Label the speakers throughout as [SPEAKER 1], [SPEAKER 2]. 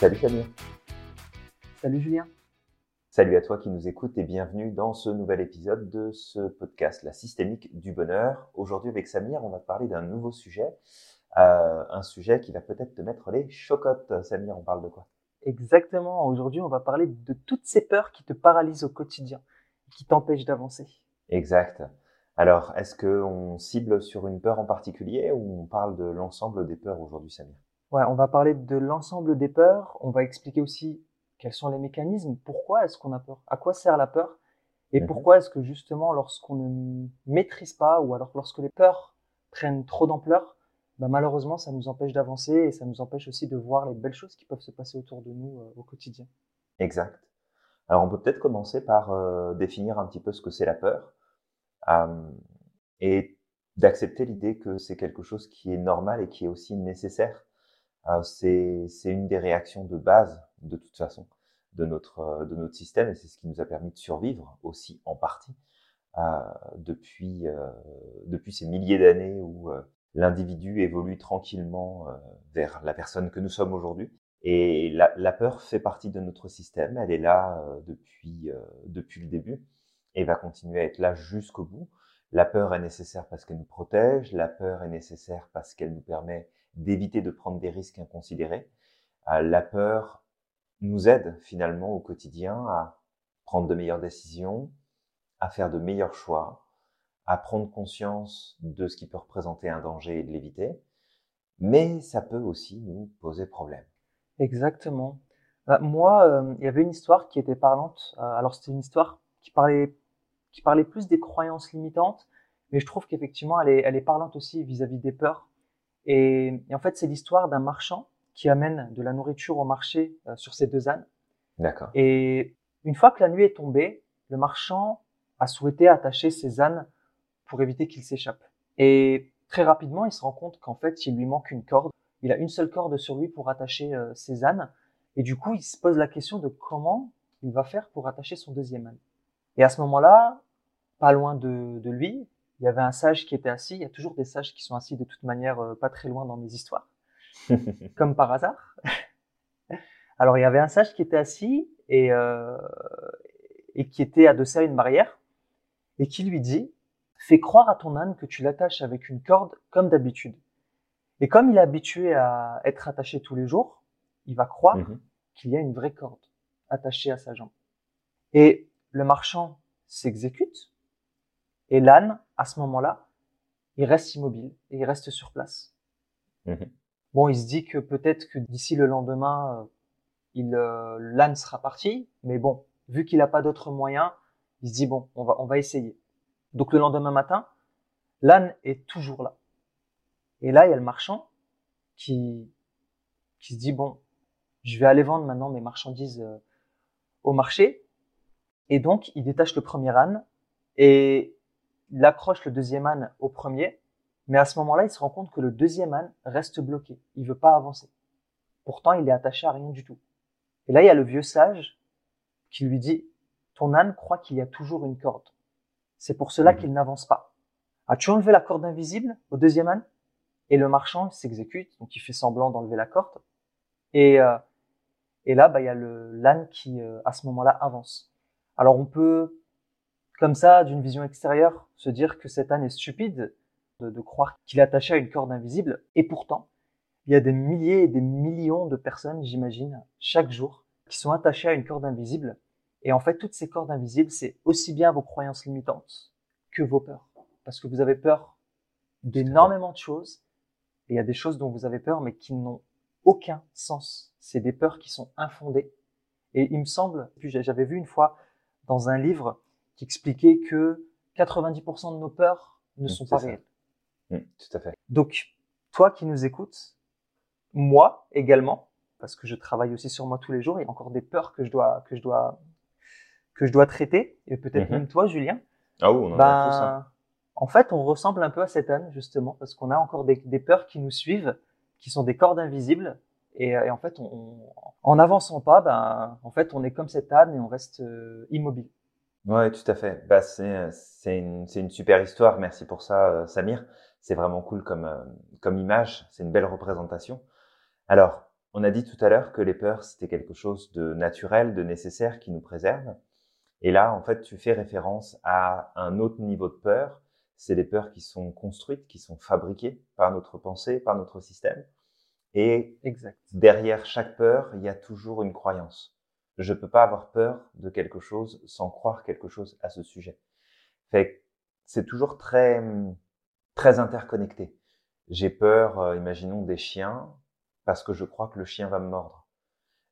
[SPEAKER 1] Salut Samir.
[SPEAKER 2] Salut Julien.
[SPEAKER 1] Salut à toi qui nous écoutes et bienvenue dans ce nouvel épisode de ce podcast, La systémique du bonheur. Aujourd'hui avec Samir, on va te parler d'un nouveau sujet, euh, un sujet qui va peut-être te mettre les chocottes. Samir, on parle de quoi?
[SPEAKER 2] Exactement. Aujourd'hui, on va parler de toutes ces peurs qui te paralysent au quotidien, qui t'empêchent d'avancer.
[SPEAKER 1] Exact. Alors, est-ce qu'on cible sur une peur en particulier ou on parle de l'ensemble des peurs aujourd'hui, Samir?
[SPEAKER 2] Ouais, on va parler de l'ensemble des peurs. On va expliquer aussi quels sont les mécanismes, pourquoi est-ce qu'on a peur, à quoi sert la peur, et
[SPEAKER 1] Mhm.
[SPEAKER 2] pourquoi est-ce que justement lorsqu'on ne maîtrise pas ou alors lorsque les peurs prennent trop d'ampleur, bah malheureusement ça nous empêche d'avancer et ça nous empêche aussi de voir les belles choses qui peuvent se passer autour de nous euh, au quotidien.
[SPEAKER 1] Exact. Alors, on peut peut-être commencer par euh, définir un petit peu ce que c'est la peur euh, et d'accepter l'idée que c'est quelque chose qui est normal et qui est aussi nécessaire. Euh, c'est une des réactions de base, de toute façon, de notre, euh, de notre système et c'est ce qui nous a permis de survivre aussi en partie euh, depuis, depuis ces milliers d'années où l'individu évolue tranquillement vers la personne que nous sommes aujourd'hui. Et la, la, peur fait partie de notre système, elle est là depuis, depuis le début et va continuer à être là jusqu'au bout. La peur est nécessaire parce qu'elle nous protège, la peur est nécessaire parce qu'elle nous permet d'éviter de prendre des risques inconsidérés. Euh, la peur nous aide finalement au quotidien à prendre de meilleures décisions, à faire de meilleurs choix, à prendre conscience de ce qui peut représenter un danger et de l'éviter. Mais ça peut aussi nous poser problème.
[SPEAKER 2] Exactement. Bah, moi, euh, il y avait une histoire qui était parlante. Euh, alors c'était une histoire qui parlait, qui parlait plus des croyances limitantes, mais je trouve qu'effectivement elle est, elle est parlante aussi vis-à-vis des peurs. Et, et en fait, c'est l'histoire d'un marchand qui amène de la nourriture au marché euh, sur ses deux ânes.
[SPEAKER 1] D'accord.
[SPEAKER 2] Et une fois que la nuit est tombée, le marchand a souhaité attacher ses ânes pour éviter qu'ils s'échappent. Et très rapidement, il se rend compte qu'en fait, il lui manque une corde. Il a une seule corde sur lui pour attacher euh, ses ânes. Et du coup, il se pose la question de comment il va faire pour attacher son deuxième âne. Et à ce moment-là, pas loin de, de lui, il y avait un sage qui était assis. Il y a toujours des sages qui sont assis de toute manière euh, pas très loin dans mes histoires, comme par hasard. Alors il y avait un sage qui était assis et, euh, et qui était adossé à une barrière et qui lui dit Fais croire à ton âne que tu l'attaches avec une corde comme d'habitude. Et comme il est habitué à être attaché tous les jours, il va croire
[SPEAKER 1] Mhm.
[SPEAKER 2] qu'il y a une vraie corde attachée à sa jambe. Et le marchand s'exécute et l'âne, à ce moment-là, il reste immobile et il reste sur place.
[SPEAKER 1] Mhm.
[SPEAKER 2] Bon, il se dit que peut-être que d'ici le lendemain, euh, il euh, l'âne sera parti, mais bon, vu qu'il n'a pas d'autre moyen, il se dit bon, on va on va essayer. Donc le lendemain matin, l'âne est toujours là. Et là, il y a le marchand qui qui se dit bon, je vais aller vendre maintenant mes marchandises euh, au marché. Et donc, il détache le premier âne et il accroche le deuxième âne au premier. Mais à ce moment-là, il se rend compte que le deuxième âne reste bloqué. Il veut pas avancer. Pourtant, il est attaché à rien du tout. Et là, il y a le vieux sage qui lui dit, ton âne croit qu'il y a toujours une corde. C'est pour cela qu'il n'avance pas. As-tu enlevé la corde invisible au deuxième âne? Et le marchand s'exécute, donc il fait semblant d'enlever la corde. Et, euh, et là, bah, il y a le l'âne qui, euh, à ce moment-là, avance. Alors on peut, comme ça, d'une vision extérieure, se dire que cet âne est stupide de, de croire qu'il est attaché à une corde invisible. Et pourtant, il y a des milliers et des millions de personnes, j'imagine, chaque jour, qui sont attachées à une corde invisible. Et en fait, toutes ces cordes invisibles, c'est aussi bien vos croyances limitantes que vos peurs. Parce que vous avez peur d'énormément de choses. Et il y a des choses dont vous avez peur, mais qui n'ont aucun sens. C'est des peurs qui sont infondées. Et il me semble, puis j'avais vu une fois dans un livre qui expliquait que 90% de nos peurs ne
[SPEAKER 1] Mm,
[SPEAKER 2] sont pas
[SPEAKER 1] ça.
[SPEAKER 2] réelles.
[SPEAKER 1] Mm, tout à fait.
[SPEAKER 2] Donc, toi qui nous écoutes, moi également, parce que je travaille aussi sur moi tous les jours, il y a encore des peurs que je dois, que je dois, que je dois traiter, et peut-être
[SPEAKER 1] Mhm.
[SPEAKER 2] même toi, Julien.
[SPEAKER 1] Ah oui, on en a
[SPEAKER 2] Ben,
[SPEAKER 1] tous. hein.
[SPEAKER 2] en fait, on ressemble un peu à cet âne, justement, parce qu'on a encore des, des peurs qui nous suivent, qui sont des cordes invisibles, et, et en fait, on, on- en n'avançant pas, ben, en fait, on est comme cet âne et on reste euh, immobile.
[SPEAKER 1] Ouais, tout à fait. Bah, c'est, c'est une, c'est une super histoire. Merci pour ça, euh, Samir. C'est vraiment cool comme, euh, comme image. C'est une belle représentation. Alors, on a dit tout à l'heure que les peurs, c'était quelque chose de naturel, de nécessaire, qui nous préserve. Et là, en fait, tu fais référence à un autre niveau de peur. C'est les peurs qui sont construites, qui sont fabriquées par notre pensée, par notre système. Et
[SPEAKER 2] exact.
[SPEAKER 1] derrière chaque peur, il y a toujours une croyance. Je peux pas avoir peur de quelque chose sans croire quelque chose à ce sujet. Fait c'est toujours très, très interconnecté. J'ai peur, euh, imaginons, des chiens parce que je crois que le chien va me mordre.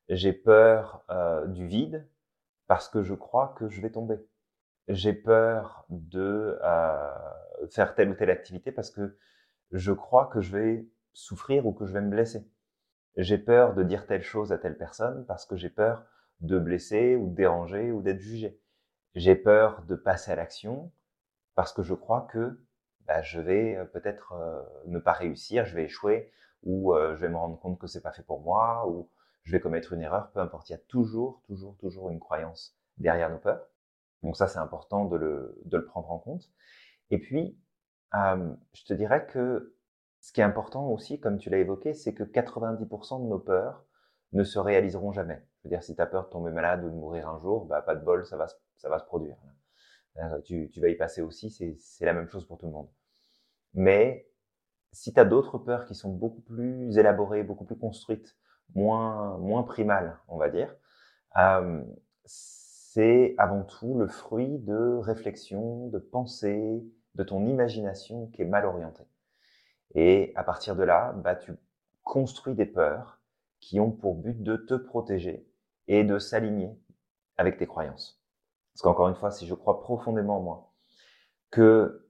[SPEAKER 1] J'ai peur euh, du vide parce que je crois que je vais tomber. J'ai peur de euh, faire telle ou telle activité parce que je crois que je vais souffrir ou que je vais me blesser. J'ai peur de dire telle chose à telle personne parce que j'ai peur de blesser ou de déranger ou d'être jugé. J'ai peur de passer à l'action parce que je crois que bah, je vais euh, peut-être euh, ne pas réussir, je vais échouer ou euh, je vais me rendre compte que c'est pas fait pour moi ou je vais commettre une erreur, peu importe. Il y a toujours, toujours, toujours une croyance derrière nos peurs. Donc ça, c'est important de le, de le prendre en compte. Et puis, je te dirais que ce qui est important aussi, comme tu l'as évoqué, c'est que 90% de nos peurs ne se réaliseront jamais. Je veux dire, si tu as peur de tomber malade ou de mourir un jour, bah, pas de bol, ça va, ça va se produire. Euh, tu, tu vas y passer aussi, c'est la même chose pour tout le monde. Mais si tu as d'autres peurs qui sont beaucoup plus élaborées, beaucoup plus construites, moins, moins primales, on va dire, euh, c'est avant tout le fruit de réflexion, de pensée, de ton imagination qui est mal orientée. Et à partir de là, bah, tu construis des peurs qui ont pour but de te protéger et de s'aligner avec tes croyances. Parce qu'encore une fois, si je crois profondément en moi que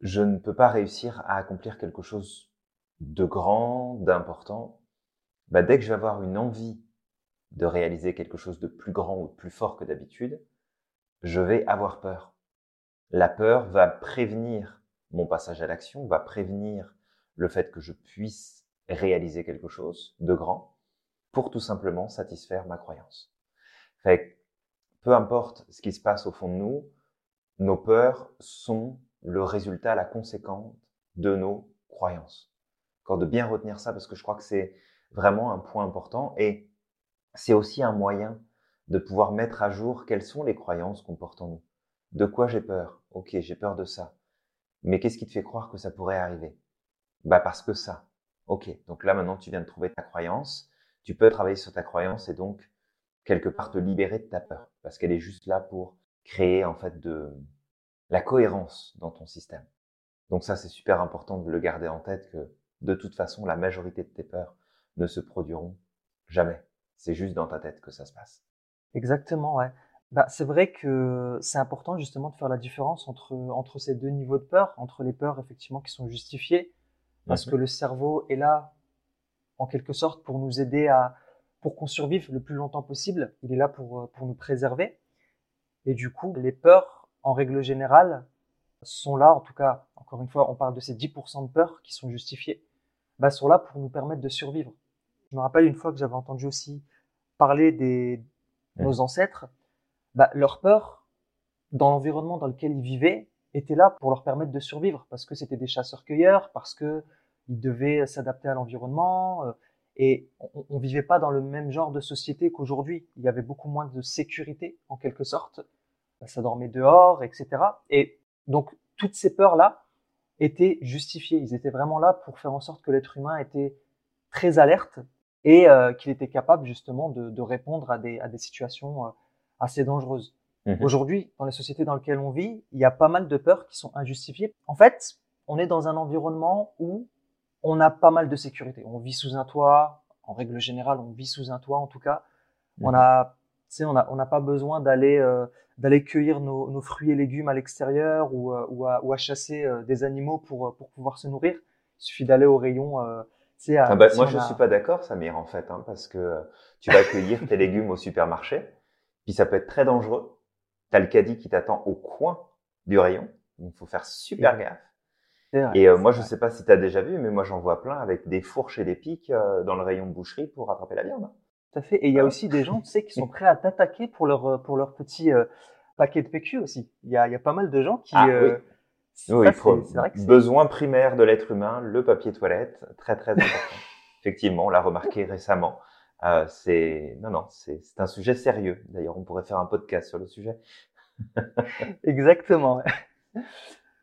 [SPEAKER 1] je ne peux pas réussir à accomplir quelque chose de grand, d'important, bah dès que je vais avoir une envie de réaliser quelque chose de plus grand ou de plus fort que d'habitude, je vais avoir peur. La peur va prévenir mon passage à l'action, va prévenir le fait que je puisse réaliser quelque chose de grand pour tout simplement satisfaire ma croyance. Fait peu importe ce qui se passe au fond de nous, nos peurs sont le résultat, la conséquence de nos croyances. Encore de bien retenir ça parce que je crois que c'est vraiment un point important et c'est aussi un moyen de pouvoir mettre à jour quelles sont les croyances qu'on porte en nous. De quoi j'ai peur? Ok, j'ai peur de ça. Mais qu'est-ce qui te fait croire que ça pourrait arriver? Bah parce que ça. Ok, donc là maintenant tu viens de trouver ta croyance, tu peux travailler sur ta croyance et donc quelque part te libérer de ta peur parce qu'elle est juste là pour créer en fait de la cohérence dans ton système. Donc ça, c'est super important de le garder en tête que de toute façon, la majorité de tes peurs ne se produiront jamais. C'est juste dans ta tête que ça se passe.
[SPEAKER 2] Exactement, ouais. Bah, c'est vrai que c'est important justement de faire la différence entre, entre ces deux niveaux de peur, entre les peurs effectivement qui sont justifiées, parce mhm. que le cerveau est là en quelque sorte pour nous aider à, pour qu'on survive le plus longtemps possible. Il est là pour, pour nous préserver. Et du coup, les peurs en règle générale, sont là, en tout cas, encore une fois, on parle de ces 10% de peurs qui sont justifiées, bah, sont là pour nous permettre de survivre. Je me rappelle une fois que j'avais entendu aussi parler des nos ancêtres, bah, leur peur dans l'environnement dans lequel ils vivaient était là pour leur permettre de survivre parce que c'était des chasseurs-cueilleurs, parce que ils devaient s'adapter à l'environnement euh, et on, on vivait pas dans le même genre de société qu'aujourd'hui. Il y avait beaucoup moins de sécurité en quelque sorte ça dormait dehors, etc. Et donc toutes ces peurs-là étaient justifiées. Ils étaient vraiment là pour faire en sorte que l'être humain était très alerte et euh, qu'il était capable justement de, de répondre à des, à des situations euh, assez dangereuses. Mmh Aujourd'hui, dans les sociétés dans lesquelles on vit, il y a pas mal de peurs qui sont injustifiées. En fait, on est dans un environnement où on a pas mal de sécurité. On vit sous un toit, en règle générale, on vit sous un toit en tout cas. On mmh a sais, on n'a on pas besoin d'aller euh, d'aller cueillir nos, nos, fruits et légumes à l'extérieur ou, euh, ou, à, ou, à, chasser euh, des animaux pour, pour pouvoir se nourrir. Il suffit d'aller au rayon. Euh,
[SPEAKER 1] ah bah, moi, je suis pas d'accord, Samir, en fait, hein, parce que tu vas cueillir tes légumes au supermarché, puis ça peut être très dangereux. T'as le caddie qui t'attend au coin du rayon, donc faut faire super gaffe. Et moi, je sais pas si tu as déjà vu, mais moi j'en vois plein avec des fourches et des pics dans le rayon de boucherie pour attraper la viande.
[SPEAKER 2] Tout à fait. Et il y a aussi des gens, tu sais, qui sont prêts à t'attaquer pour leur euh, pour leur petit euh, paquet de PQ aussi. Il y a, y a pas mal de gens qui. Ah,
[SPEAKER 1] euh, oui. c'est vrai que besoin primaire de l'être humain, le papier toilette, très très important. Effectivement, on l'a remarqué récemment. Euh, c'est non, non, c'est un sujet sérieux. D'ailleurs, on pourrait faire un podcast sur le sujet.
[SPEAKER 2] Exactement.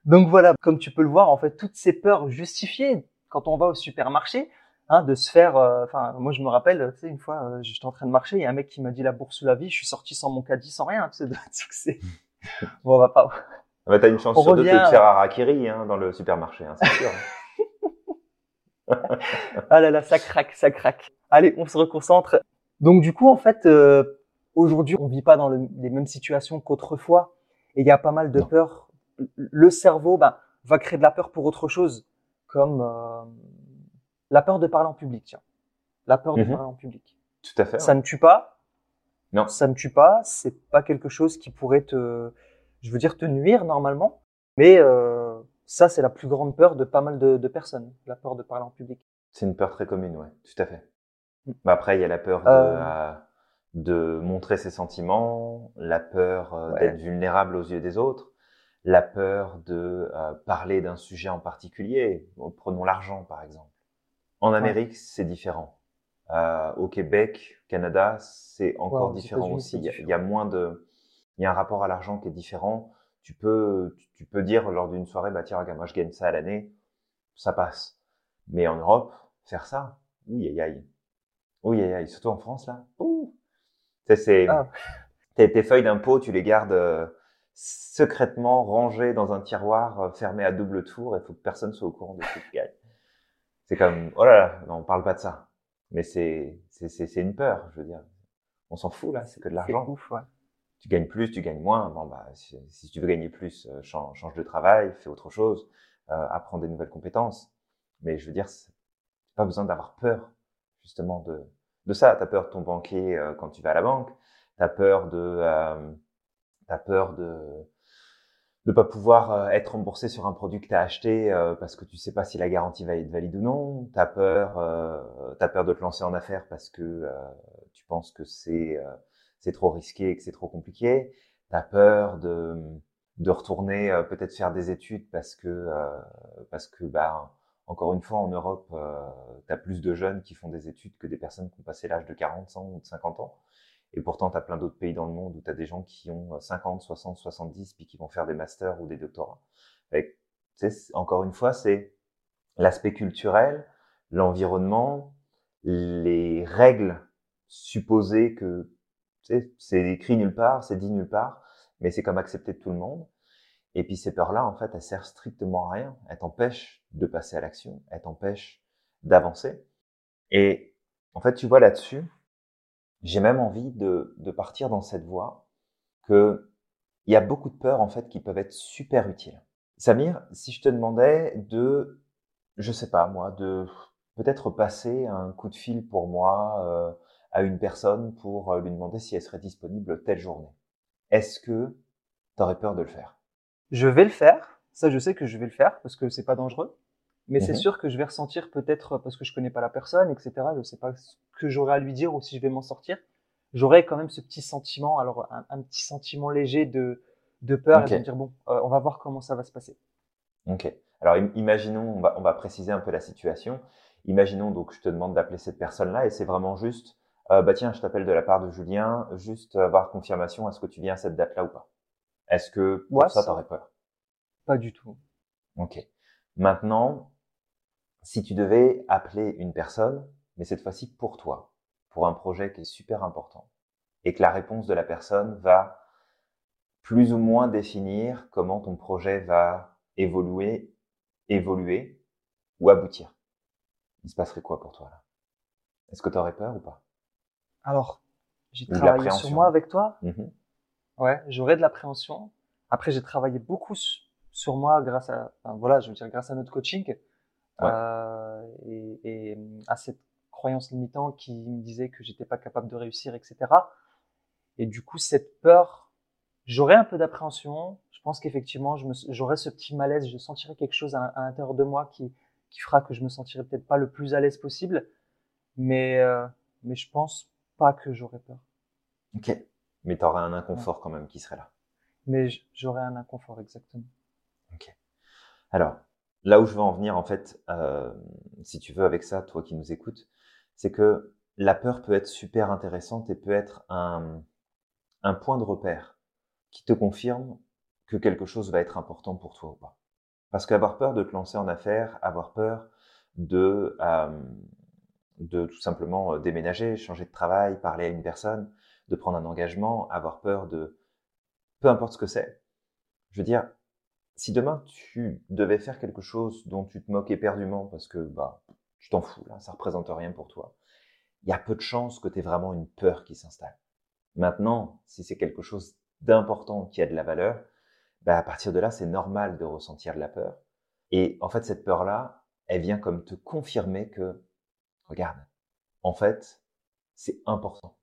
[SPEAKER 2] Donc voilà, comme tu peux le voir, en fait, toutes ces peurs justifiées quand on va au supermarché, hein, de se faire. euh, Enfin, moi je me rappelle, tu sais, une fois, euh, j'étais en train de marcher, il y a un mec qui m'a dit la bourse ou la vie, je suis sorti sans mon caddie, sans rien. Tu sais. Bon, on va pas.
[SPEAKER 1] Ah bah, t'as une chance
[SPEAKER 2] On
[SPEAKER 1] sur deux de
[SPEAKER 2] revient-
[SPEAKER 1] te faire harakiri hein, dans le supermarché, hein, c'est sûr.
[SPEAKER 2] Ah là là, ça craque, ça craque. Allez, on se reconcentre. Donc du coup, en fait, euh, aujourd'hui, on vit pas dans le- les mêmes situations qu'autrefois, et il y a pas mal de peurs. Le cerveau, ben, va créer de la peur pour autre chose, comme euh, la peur de parler en public. Tiens, la peur de
[SPEAKER 1] Mhm.
[SPEAKER 2] parler en public.
[SPEAKER 1] Tout à fait.
[SPEAKER 2] Ça ne tue pas.
[SPEAKER 1] Non.
[SPEAKER 2] Ça ne tue pas. C'est pas quelque chose qui pourrait te, je veux dire, te nuire normalement. Mais euh, ça, c'est la plus grande peur de pas mal de, de personnes, la peur de parler en public.
[SPEAKER 1] C'est une peur très commune, ouais, tout à fait.
[SPEAKER 2] Mm.
[SPEAKER 1] Mais après, il y a la peur de,
[SPEAKER 2] Euh.
[SPEAKER 1] de montrer ses sentiments, la peur
[SPEAKER 2] Ouais.
[SPEAKER 1] d'être vulnérable aux yeux des autres, la peur de euh, parler d'un sujet en particulier. Prenons l'argent, par exemple. En Amérique, c'est différent. Euh, au Québec, Canada, c'est encore différent aussi. Il y, a, y moins de, il y a un rapport à l'argent qui est différent. Tu peux, tu, tu peux dire lors d'une soirée, bah tiens, regarde, moi je gagne ça à l'année, ça passe. Mais en Europe, faire ça, oui, aïe, aïe. Oui, aïe, aïe. Surtout en France, là. Ouh. Tu sais, c'est,
[SPEAKER 2] Ah.
[SPEAKER 1] tes, tes feuilles d'impôt, tu les gardes euh, secrètement rangées dans un tiroir euh, fermé à double tour et faut que personne soit au courant de ce que tu gagnes. C'est comme, oh là là, non, on parle pas de ça. Mais c'est, c'est, c'est, une peur, je veux dire. On s'en fout, là, c'est que de l'argent
[SPEAKER 2] C'est ouf, ouais.
[SPEAKER 1] tu gagnes plus, tu gagnes moins. Bon, bah, si, si tu veux gagner plus, euh, change, change de travail, fais autre chose, euh, apprends des nouvelles compétences. Mais je veux dire, c'est pas besoin d'avoir peur, justement, de, de ça. T'as peur de ton banquier euh, quand tu vas à la banque. T'as peur de, t'as peur de, de pas pouvoir euh, être remboursé sur un produit que t'as acheté euh, parce que tu sais pas si la garantie va être valide ou non. T'as peur, euh, peur de te lancer en affaires parce que euh, tu penses que c'est c'est trop risqué et que c'est trop compliqué. T'as peur de de retourner peut-être faire des études parce que parce que bah encore une fois en Europe euh, t'as plus de jeunes qui font des études que des personnes qui ont passé l'âge de 40, 100 ou de 50 ans. Et pourtant, tu as plein d'autres pays dans le monde où tu as des gens qui ont 50, 60, 70, puis qui vont faire des masters ou des doctorats. Fait encore une fois, c'est l'aspect culturel, l'environnement, les règles supposées que c'est écrit nulle part, c'est dit nulle part, mais c'est comme accepté de tout le monde. Et puis ces peurs-là, en fait, elles servent strictement à rien. Elles t'empêchent de passer à l'action, elles t'empêchent d'avancer. Et en fait, tu vois là-dessus, j'ai même envie de, de partir dans cette voie que il y a beaucoup de peurs en fait qui peuvent être super utiles. Samir, si je te demandais de, je sais pas moi, de peut-être passer un coup de fil pour moi euh, à une personne pour euh, lui demander si elle serait disponible telle journée, est-ce que tu aurais peur de le faire?
[SPEAKER 2] Je vais le faire. Ça, je sais que je vais le faire parce que c'est pas dangereux. Mais c'est
[SPEAKER 1] Mhm.
[SPEAKER 2] sûr que je vais ressentir peut-être parce que je connais pas la personne, etc. Je sais pas ce que j'aurai à lui dire ou si je vais m'en sortir. J'aurai quand même ce petit sentiment, alors un, un petit sentiment léger de, de peur et de me dire bon, euh, on va voir comment ça va se passer.
[SPEAKER 1] Ok. Alors im- imaginons, on va, on va préciser un peu la situation. Imaginons donc je te demande d'appeler cette personne-là et c'est vraiment juste, euh, bah tiens, je t'appelle de la part de Julien, juste avoir confirmation, est-ce que tu viens à cette date-là ou pas? Est-ce que pour
[SPEAKER 2] Ouais,
[SPEAKER 1] ça,
[SPEAKER 2] ça-
[SPEAKER 1] t'aurais peur?
[SPEAKER 2] Pas du tout.
[SPEAKER 1] Ok. Maintenant, si tu devais appeler une personne, mais cette fois-ci pour toi, pour un projet qui est super important, et que la réponse de la personne va plus ou moins définir comment ton projet va évoluer, évoluer ou aboutir. Il se passerait quoi pour toi là? Est-ce que tu aurais peur ou pas?
[SPEAKER 2] Alors, j'ai travaillé sur moi avec toi?
[SPEAKER 1] Mhm.
[SPEAKER 2] Ouais, j'aurais de l'appréhension. Après, j'ai travaillé beaucoup su- sur moi grâce à, enfin, voilà, je veux dire grâce à notre coaching euh, et, et à cette croyance limitante qui me disait que j'étais pas capable de réussir, etc. Et du coup, cette peur, j'aurais un peu d'appréhension. Je pense qu'effectivement, j'aurais ce petit malaise, je sentirais quelque chose à, à l'intérieur de moi qui, qui fera que je me sentirai peut-être pas le plus à l'aise possible, mais euh, mais je pense pas que j'aurais peur.
[SPEAKER 1] Ok. Mais tu aurais un inconfort quand même qui serait là.
[SPEAKER 2] Mais j'aurais un inconfort exactement.
[SPEAKER 1] Alors, là où je veux en venir, en fait, euh, si tu veux, avec ça, toi qui nous écoutes, c'est que la peur peut être super intéressante et peut être un, point de repère qui te confirme que quelque chose va être important pour toi ou pas. Parce qu'avoir peur de te lancer en affaires, avoir peur de, euh, de tout simplement euh, déménager, changer de travail, parler à une personne, de prendre un engagement, avoir peur de peu importe ce que c'est. Je veux dire, si demain tu devais faire quelque chose dont tu te moques éperdument parce que bah tu t'en fous là, ça représente rien pour toi, il y a peu de chances que tu aies vraiment une peur qui s'installe. Maintenant, si c'est quelque chose d'important qui a de la valeur, bah à partir de là, c'est normal de ressentir de la peur. Et en fait, cette peur-là, elle vient comme te confirmer que, regarde, en fait, c'est important.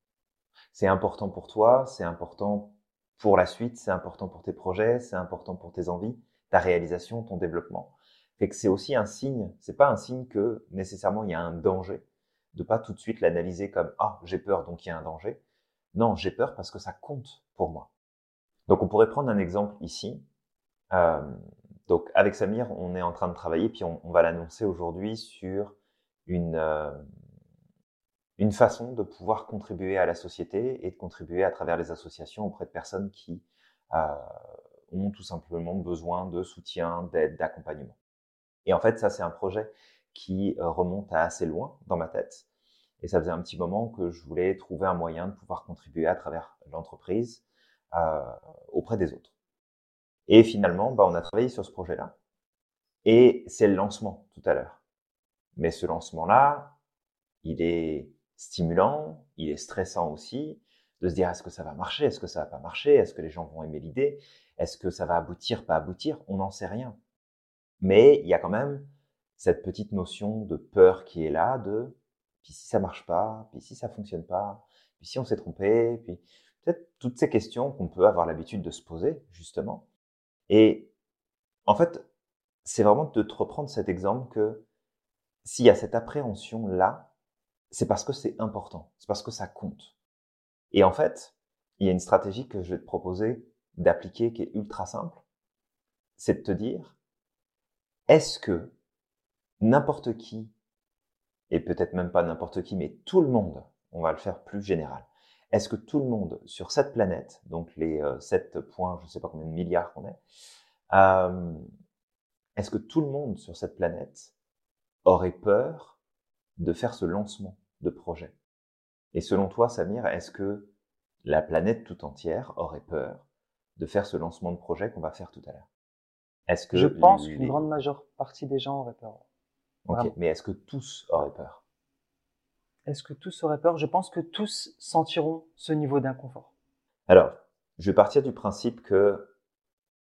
[SPEAKER 1] C'est important pour toi, c'est important pour la suite, c'est important pour tes projets, c'est important pour tes envies, ta réalisation, ton développement. Fait que c'est aussi un signe, c'est pas un signe que nécessairement il y a un danger, de pas tout de suite l'analyser comme ah j'ai peur donc il y a un danger. Non, j'ai peur parce que ça compte pour moi. Donc on pourrait prendre un exemple ici. Euh, donc avec Samir, on est en train de travailler, puis on, va l'annoncer aujourd'hui sur une, euh, une façon de pouvoir contribuer à la société et de contribuer à travers les associations auprès de personnes qui euh, ont tout simplement besoin de soutien, d'aide, d'accompagnement. Et en fait, ça, c'est un projet qui euh, remonte à assez loin dans ma tête. Et ça faisait un petit moment que je voulais trouver un moyen de pouvoir contribuer à travers l'entreprise euh, auprès des autres. Et finalement, bah, on a travaillé sur ce projet-là. Et c'est le lancement tout à l'heure. Mais ce lancement-là, il est stimulant, il est stressant aussi, de se dire est-ce que ça va marcher, est-ce que ça va pas marcher, est-ce que les gens vont aimer l'idée, est-ce que ça va aboutir, pas aboutir, on n'en sait rien. Mais il y a quand même cette petite notion de peur qui est là, de puis si ça marche pas, puis si ça fonctionne pas, puis si on s'est trompé, puis peut-être toutes ces questions qu'on peut avoir l'habitude de se poser justement. Et en fait, c'est vraiment de te reprendre cet exemple que s'il y a cette appréhension là, c'est parce que c'est important, c'est parce que ça compte. Et en fait, il y a une stratégie que je vais te proposer d'appliquer qui est ultra simple, c'est de te dire, est-ce que n'importe qui, et peut-être même pas n'importe qui, mais tout le monde, on va le faire plus général, est-ce que tout le monde sur cette planète, donc les euh, 7 points, je ne sais pas combien de milliards qu'on est, euh, est-ce que tout le monde sur cette planète aurait peur de faire ce lancement? De projet. Et selon toi, Samir, est-ce que la planète tout entière aurait peur de faire ce lancement de projet qu'on va faire tout à l'heure?
[SPEAKER 2] Est-ce que je pense qu'une grande majeure partie des gens auraient peur.
[SPEAKER 1] Ok, mais est-ce que tous auraient peur?
[SPEAKER 2] Est-ce que tous auraient peur? Je pense que tous sentiront ce niveau d'inconfort.
[SPEAKER 1] Alors, je vais partir du principe que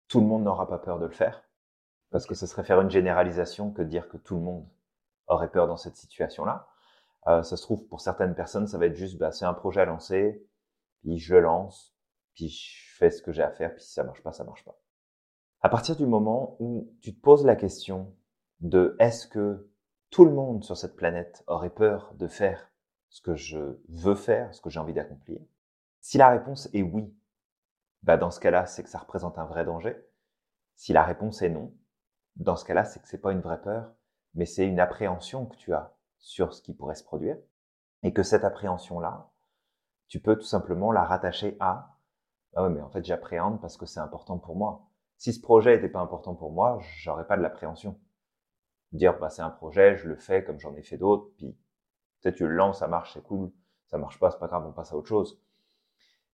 [SPEAKER 1] tout le monde n'aura pas peur de le faire, parce que ce serait faire une généralisation que de dire que tout le monde aurait peur dans cette situation-là. Euh, ça se trouve, pour certaines personnes, ça va être juste, bah, c'est un projet à lancer, puis je le lance, puis je fais ce que j'ai à faire, puis si ça marche pas, ça marche pas. À partir du moment où tu te poses la question de est-ce que tout le monde sur cette planète aurait peur de faire ce que je veux faire, ce que j'ai envie d'accomplir, si la réponse est oui, bah dans ce cas-là, c'est que ça représente un vrai danger. Si la réponse est non, dans ce cas-là, c'est que c'est pas une vraie peur, mais c'est une appréhension que tu as sur ce qui pourrait se produire, et que cette appréhension-là, tu peux tout simplement la rattacher à ah oui, mais en fait j'appréhende parce que c'est important pour moi. Si ce projet n'était pas important pour moi, j'aurais pas de l'appréhension. Dire bah c'est un projet, je le fais comme j'en ai fait d'autres, puis peut-être tu le lances, ça marche, c'est cool, ça marche pas, c'est pas grave, on passe à autre chose.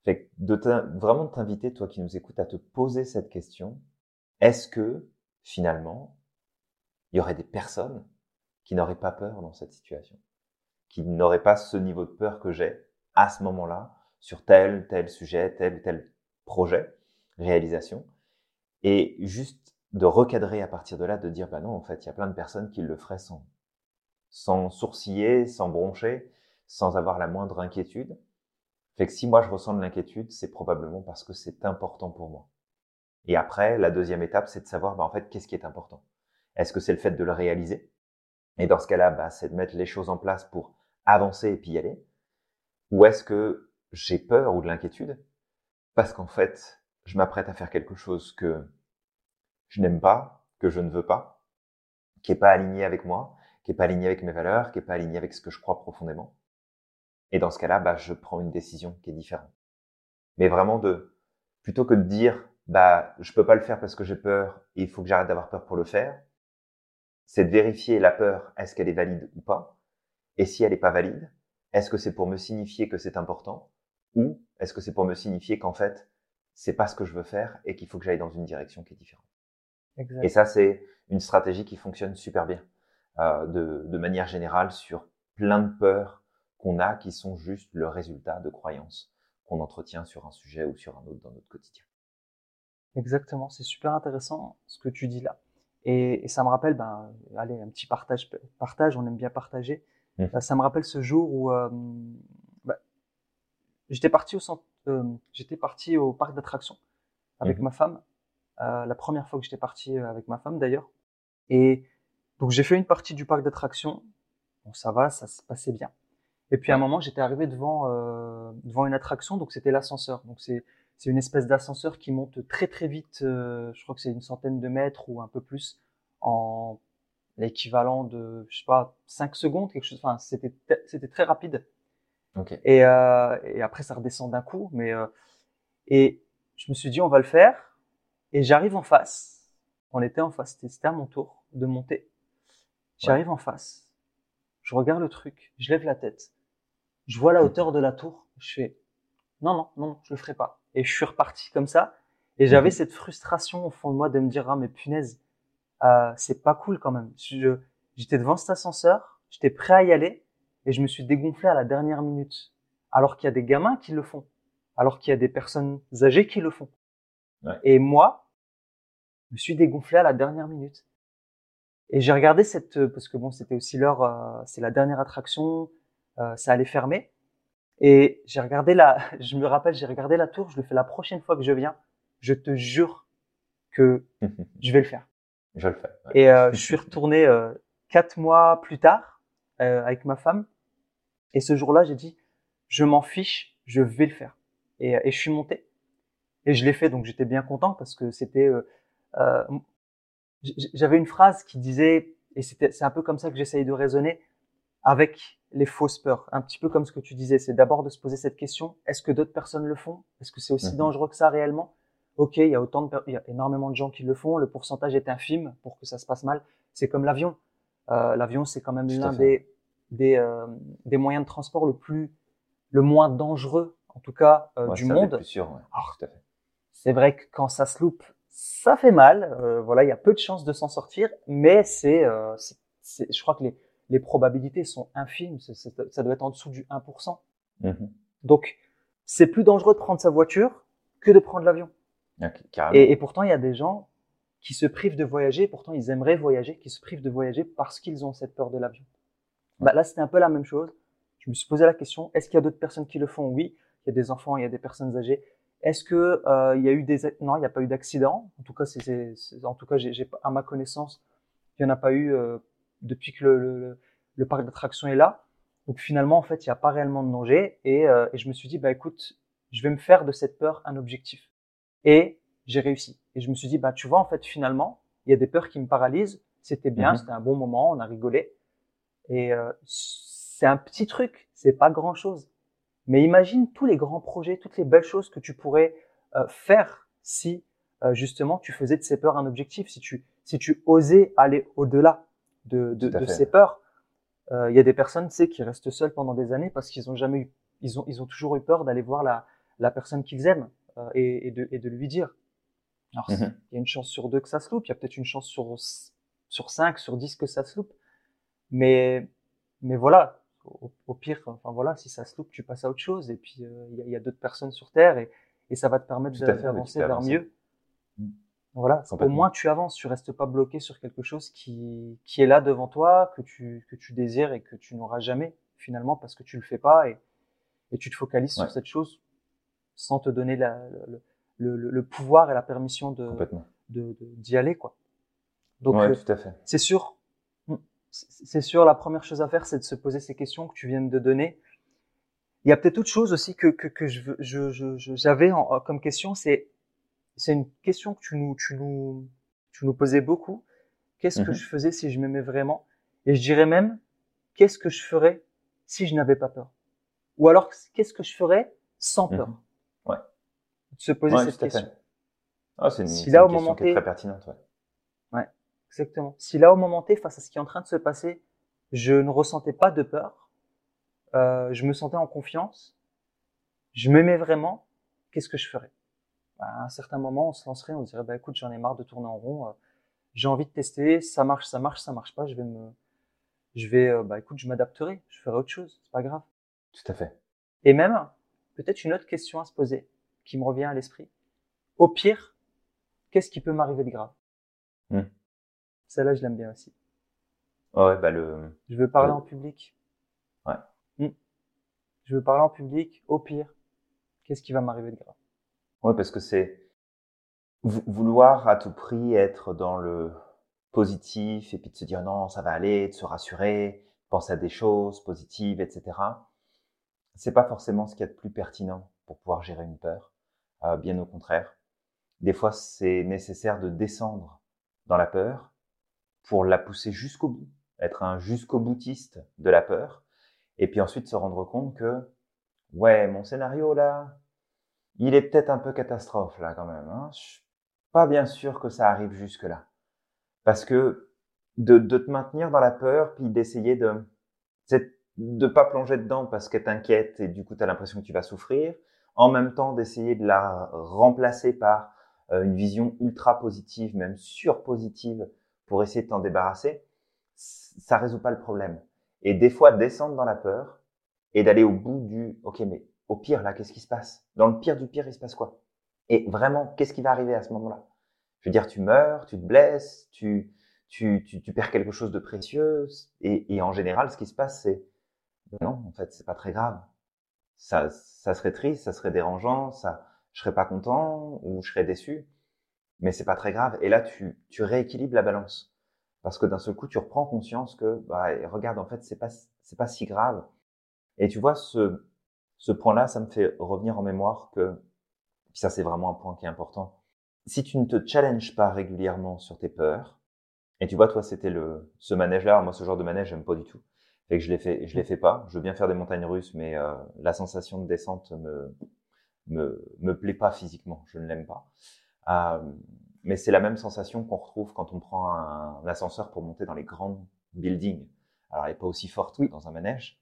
[SPEAKER 1] Fait de vraiment t'inviter, toi qui nous écoutes, à te poser cette question. Est-ce que, finalement, il y aurait des personnes qui n'aurait pas peur dans cette situation, qui n'aurait pas ce niveau de peur que j'ai à ce moment-là sur tel, tel sujet, tel ou tel projet, réalisation, et juste de recadrer à partir de là, de dire, bah non, en fait, il y a plein de personnes qui le feraient sans, sans sourciller, sans broncher, sans avoir la moindre inquiétude. Fait que si moi je ressens de l'inquiétude, c'est probablement parce que c'est important pour moi. Et après, la deuxième étape, c'est de savoir, bah, en fait, qu'est-ce qui est important? Est-ce que c'est le fait de le réaliser? Et dans ce cas-là, bah, c'est de mettre les choses en place pour avancer et puis y aller. Ou est-ce que j'ai peur ou de l'inquiétude parce qu'en fait, je m'apprête à faire quelque chose que je n'aime pas, que je ne veux pas, qui est pas aligné avec moi, qui est pas aligné avec mes valeurs, qui est pas aligné avec ce que je crois profondément. Et dans ce cas-là, bah, je prends une décision qui est différente. Mais vraiment de, plutôt que de dire, bah, je peux pas le faire parce que j'ai peur il faut que j'arrête d'avoir peur pour le faire, c'est de vérifier la peur, est-ce qu'elle est valide ou pas? Et si elle n'est pas valide, est-ce que c'est pour me signifier que c'est important? Ou est-ce que c'est pour me signifier qu'en fait, c'est pas ce que je veux faire et qu'il faut que j'aille dans une direction qui est différente? Et ça, c'est une stratégie qui fonctionne super bien, euh, de, de manière générale sur plein de peurs qu'on a qui sont juste le résultat de croyances qu'on entretient sur un sujet ou sur un autre dans notre quotidien.
[SPEAKER 2] Exactement, c'est super intéressant ce que tu dis là. Et, et ça me rappelle, ben, allez, un petit partage, partage, on aime bien partager. Mmh. Euh, ça me rappelle ce jour où euh, bah, j'étais parti au centre, euh, j'étais parti au parc d'attractions avec mmh. ma femme. La première fois que j'étais parti avec ma femme d'ailleurs. Et donc j'ai fait une partie du parc d'attractions. Bon, ça va, ça se passait bien. Et puis à un moment, j'étais arrivé devant euh, devant une attraction, donc c'était l'ascenseur. Donc c'est c'est une espèce d'ascenseur qui monte très très vite. Euh, je crois que c'est une centaine de mètres ou un peu plus en l'équivalent de je sais pas 5 secondes quelque chose. Enfin c'était c'était très rapide. Okay. Et euh, et après ça redescend d'un coup, mais euh, et je me suis dit on va le faire. Et j'arrive en face. On était en face. C'était à mon tour de monter. J'arrive en face. Je regarde le truc. Je lève la tête je vois la hauteur de la tour, je fais non, non, non, je le ferai pas. Et je suis reparti comme ça. Et j'avais mhm. cette frustration au fond de moi de me dire ah mais punaise, euh, c'est pas cool quand même. J'étais devant cet ascenseur, j'étais prêt à y aller et je me suis dégonflé à la dernière minute. Alors qu'il y a des gamins qui le font, alors qu'il y a des personnes âgées qui le font. Ouais. Et moi, je me suis dégonflé à la dernière minute. Et j'ai regardé cette parce que bon c'était aussi l'heure, euh, c'est la dernière attraction. Euh, ça allait fermer. Et j'ai regardé la, je me rappelle, j'ai regardé la tour, je le fais la prochaine fois que je viens. Je te jure que je vais le faire.
[SPEAKER 1] Je le fais.
[SPEAKER 2] Et euh, je suis retourné euh, quatre mois plus tard euh, avec ma femme. Et ce jour-là, j'ai dit, je m'en fiche, je vais le faire. Et, et je suis monté. Et je l'ai fait, donc j'étais bien content parce que c'était. J'avais une phrase qui disait, et c'est un peu comme ça que j'essayais de raisonner avec les fausses peurs. Un petit peu comme ce que tu disais, c'est d'abord de se poser cette question est-ce que d'autres personnes le font? Est-ce que c'est aussi mhm. dangereux que ça réellement? Ok, il y a autant de, il y a énormément de gens qui le font. Le pourcentage est infime pour que ça se passe mal. C'est comme l'avion. Euh, l'avion, c'est quand même l'un des des, euh, des moyens de transport le plus le moins dangereux, en tout cas euh, du monde.
[SPEAKER 1] Sûr, ouais.
[SPEAKER 2] C'est vrai que quand ça se loupe, ça fait mal. Euh, voilà, il y a peu de chances de s'en sortir, mais c'est, je crois que les les probabilités sont infimes. ça doit être en dessous du 1%. Mhm. Donc, c'est plus dangereux de prendre sa voiture que de prendre l'avion. et, et, pourtant, il y a des gens qui se privent de voyager, pourtant ils aimeraient voyager, qui se privent de voyager parce qu'ils ont cette peur de l'avion. Bah, là, c'était un peu la même chose. Je me suis posé la question, est-ce qu'il y a d'autres personnes qui le font? Oui, il y a des enfants, il y a des personnes âgées. Est-ce que euh, il y a eu des non, il n'y a pas eu d'accident. En tout cas, c'est en tout cas, j'ai à ma connaissance, il n'y en a pas eu euh, depuis que le, le, parc d'attractions est là. Donc finalement, en fait, il n'y a pas réellement de danger. Et, euh, et, je me suis dit, bah écoute, je vais me faire de cette peur un objectif. Et j'ai réussi. Et je me suis dit, bah tu vois, en fait, finalement, il y a des peurs qui me paralysent. C'était bien, mhm. c'était un bon moment, on a rigolé. Et euh, c'est un petit truc, c'est pas grand chose. Mais imagine tous les grands projets, toutes les belles choses que tu pourrais euh, faire si euh, justement tu faisais de ces peurs un objectif, si tu si tu osais aller au-delà de, de, de ces peurs. Euh, il y a des personnes, tu sais, qui restent seules pendant des années parce qu'ils ont jamais eu, ils ont, ils ont toujours eu peur d'aller voir la, la personne qu'ils aiment euh, et, et, de, et de lui dire. Alors, mhm. il y a une chance sur deux que ça se loupe, il y a peut-être une chance sur sur cinq, sur dix que ça se loupe, mais mais voilà, au, au, pire, enfin voilà, si ça se loupe, tu passes à autre chose et puis euh, il y a, y a d'autres personnes sur terre et, et ça va te permettre de faire avancer vers mieux. Mm. Voilà, au moins tu avances, tu restes pas bloqué sur quelque chose qui, qui est là devant toi, que tu, que tu désires et que tu n'auras jamais finalement parce que tu le fais pas et, et tu te focalises sur cette chose sans te donner la, le, le, le, pouvoir et la permission de d'y aller quoi.
[SPEAKER 1] Donc ouais, euh, tout à fait.
[SPEAKER 2] c'est sûr, hmm, c'est sûr la première chose à faire c'est de se poser ces questions que tu viens de donner. Il y a peut-être autre chose aussi que que, que je j'avais je, je, comme question c'est c'est une question que tu nous, tu nous, tu nous posais beaucoup. Qu'est-ce que mhm. je faisais si je m'aimais vraiment? Et je dirais même, qu'est-ce que je ferais si je n'avais pas peur? Ou alors, qu'est-ce que je ferais sans peur?
[SPEAKER 1] Mhm. Ouais.
[SPEAKER 2] De se poser
[SPEAKER 1] Ouais,
[SPEAKER 2] cette question.
[SPEAKER 1] Ah, c'est une,
[SPEAKER 2] Si
[SPEAKER 1] c'est
[SPEAKER 2] là,
[SPEAKER 1] une
[SPEAKER 2] au
[SPEAKER 1] question
[SPEAKER 2] moment
[SPEAKER 1] qui est très pertinente. Ouais.
[SPEAKER 2] Exactement. Si là, au moment T, face à ce qui est en train de se passer, je ne ressentais pas de peur, euh, je me sentais en confiance, je m'aimais vraiment, qu'est-ce que je ferais? À un certain moment, on se lancerait, on se dirait, bah, écoute, j'en ai marre de tourner en rond, euh, j'ai envie de tester, ça marche, ça marche, ça marche pas, je vais me, je vais, euh, bah, écoute, je m'adapterai, je ferai autre chose, c'est pas grave.
[SPEAKER 1] Tout à fait.
[SPEAKER 2] Et même, peut-être une autre question à se poser, qui me revient à l'esprit. Au pire, qu'est-ce qui peut m'arriver de grave?
[SPEAKER 1] Hmm.
[SPEAKER 2] Celle-là, je l'aime bien aussi.
[SPEAKER 1] Ouais, bah le,
[SPEAKER 2] Je veux parler en public.
[SPEAKER 1] Ouais.
[SPEAKER 2] Hmm. Je veux parler en public. Au pire, qu'est-ce qui va m'arriver de grave?
[SPEAKER 1] Ouais, parce que c'est vou- vouloir à tout prix être dans le positif et puis de se dire non, ça va aller, de se rassurer, penser à des choses positives, etc. C'est pas forcément ce qu'il y a de plus pertinent pour pouvoir gérer une peur. Euh, bien au contraire. Des fois, c'est nécessaire de descendre dans la peur pour la pousser jusqu'au bout, être un jusqu'au boutiste de la peur, et puis ensuite se rendre compte que, ouais, mon scénario là, il est peut-être un peu catastrophe là quand même. Hein. Je suis pas bien sûr que ça arrive jusque là, parce que de, de te maintenir dans la peur, puis d'essayer de, de pas plonger dedans parce qu'elle t'inquiète et du coup tu as l'impression que tu vas souffrir, en même temps d'essayer de la remplacer par euh, une vision ultra positive, même surpositive, pour essayer de t'en débarrasser, ça résout pas le problème. Et des fois, descendre dans la peur et d'aller au bout du, ok, mais au pire, là, qu'est-ce qui se passe? Dans le pire du pire, il se passe quoi? Et vraiment, qu'est-ce qui va arriver à ce moment-là? Je veux dire, tu meurs, tu te blesses, tu, tu, tu, perds quelque chose de précieux. Et, en général, ce qui se passe, c'est, non, en fait, c'est pas très grave. Ça, ça serait triste, ça serait dérangeant, ça, je serais pas content ou je serais déçu, mais c'est pas très grave. Et là, tu, tu rééquilibres la balance parce que d'un seul coup, tu reprends conscience que, bah, regarde, en fait, c'est pas, c'est pas si grave. Et tu vois, ce, ce point-là, ça me fait revenir en mémoire que, puis ça, c'est vraiment un point qui est important. Si tu ne te challenges pas régulièrement sur tes peurs, et tu vois, toi, c'était le, ce manège-là, moi, ce genre de manège, j'aime pas du tout. Fait que je l'ai fait, je l'ai fait pas. Je veux bien faire des montagnes russes, mais euh, la sensation de descente me, me, me plaît pas physiquement. Je ne l'aime pas. Euh, mais c'est la même sensation qu'on retrouve quand on prend un, un, ascenseur pour monter dans les grands buildings. Alors, elle n'est pas aussi forte oui. dans un manège,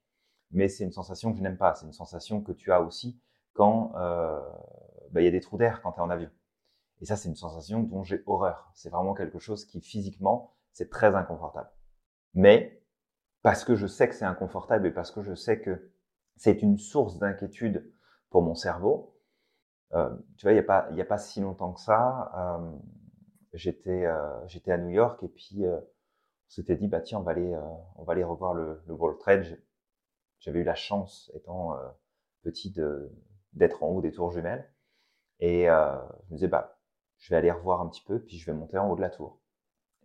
[SPEAKER 1] mais c'est une sensation que je n'aime pas. C'est une sensation que tu as aussi quand euh, bah, il y a des trous d'air quand tu es en avion. Et ça, c'est une sensation dont j'ai horreur. C'est vraiment quelque chose qui, physiquement, c'est très inconfortable. Mais parce que je sais que c'est inconfortable et parce que je sais que c'est une source d'inquiétude pour mon cerveau, euh, tu vois, il n'y a, pas, y a pas si longtemps que ça, euh, j'étais euh, à New York et puis euh, on s'était dit, bah tiens, on va aller, euh, on va aller revoir le, le World Trade. J'avais eu la chance, étant euh, petit, d'être en haut des tours jumelles. Et euh, je me disais, bah, je vais aller revoir un petit peu, puis je vais monter en haut de la tour.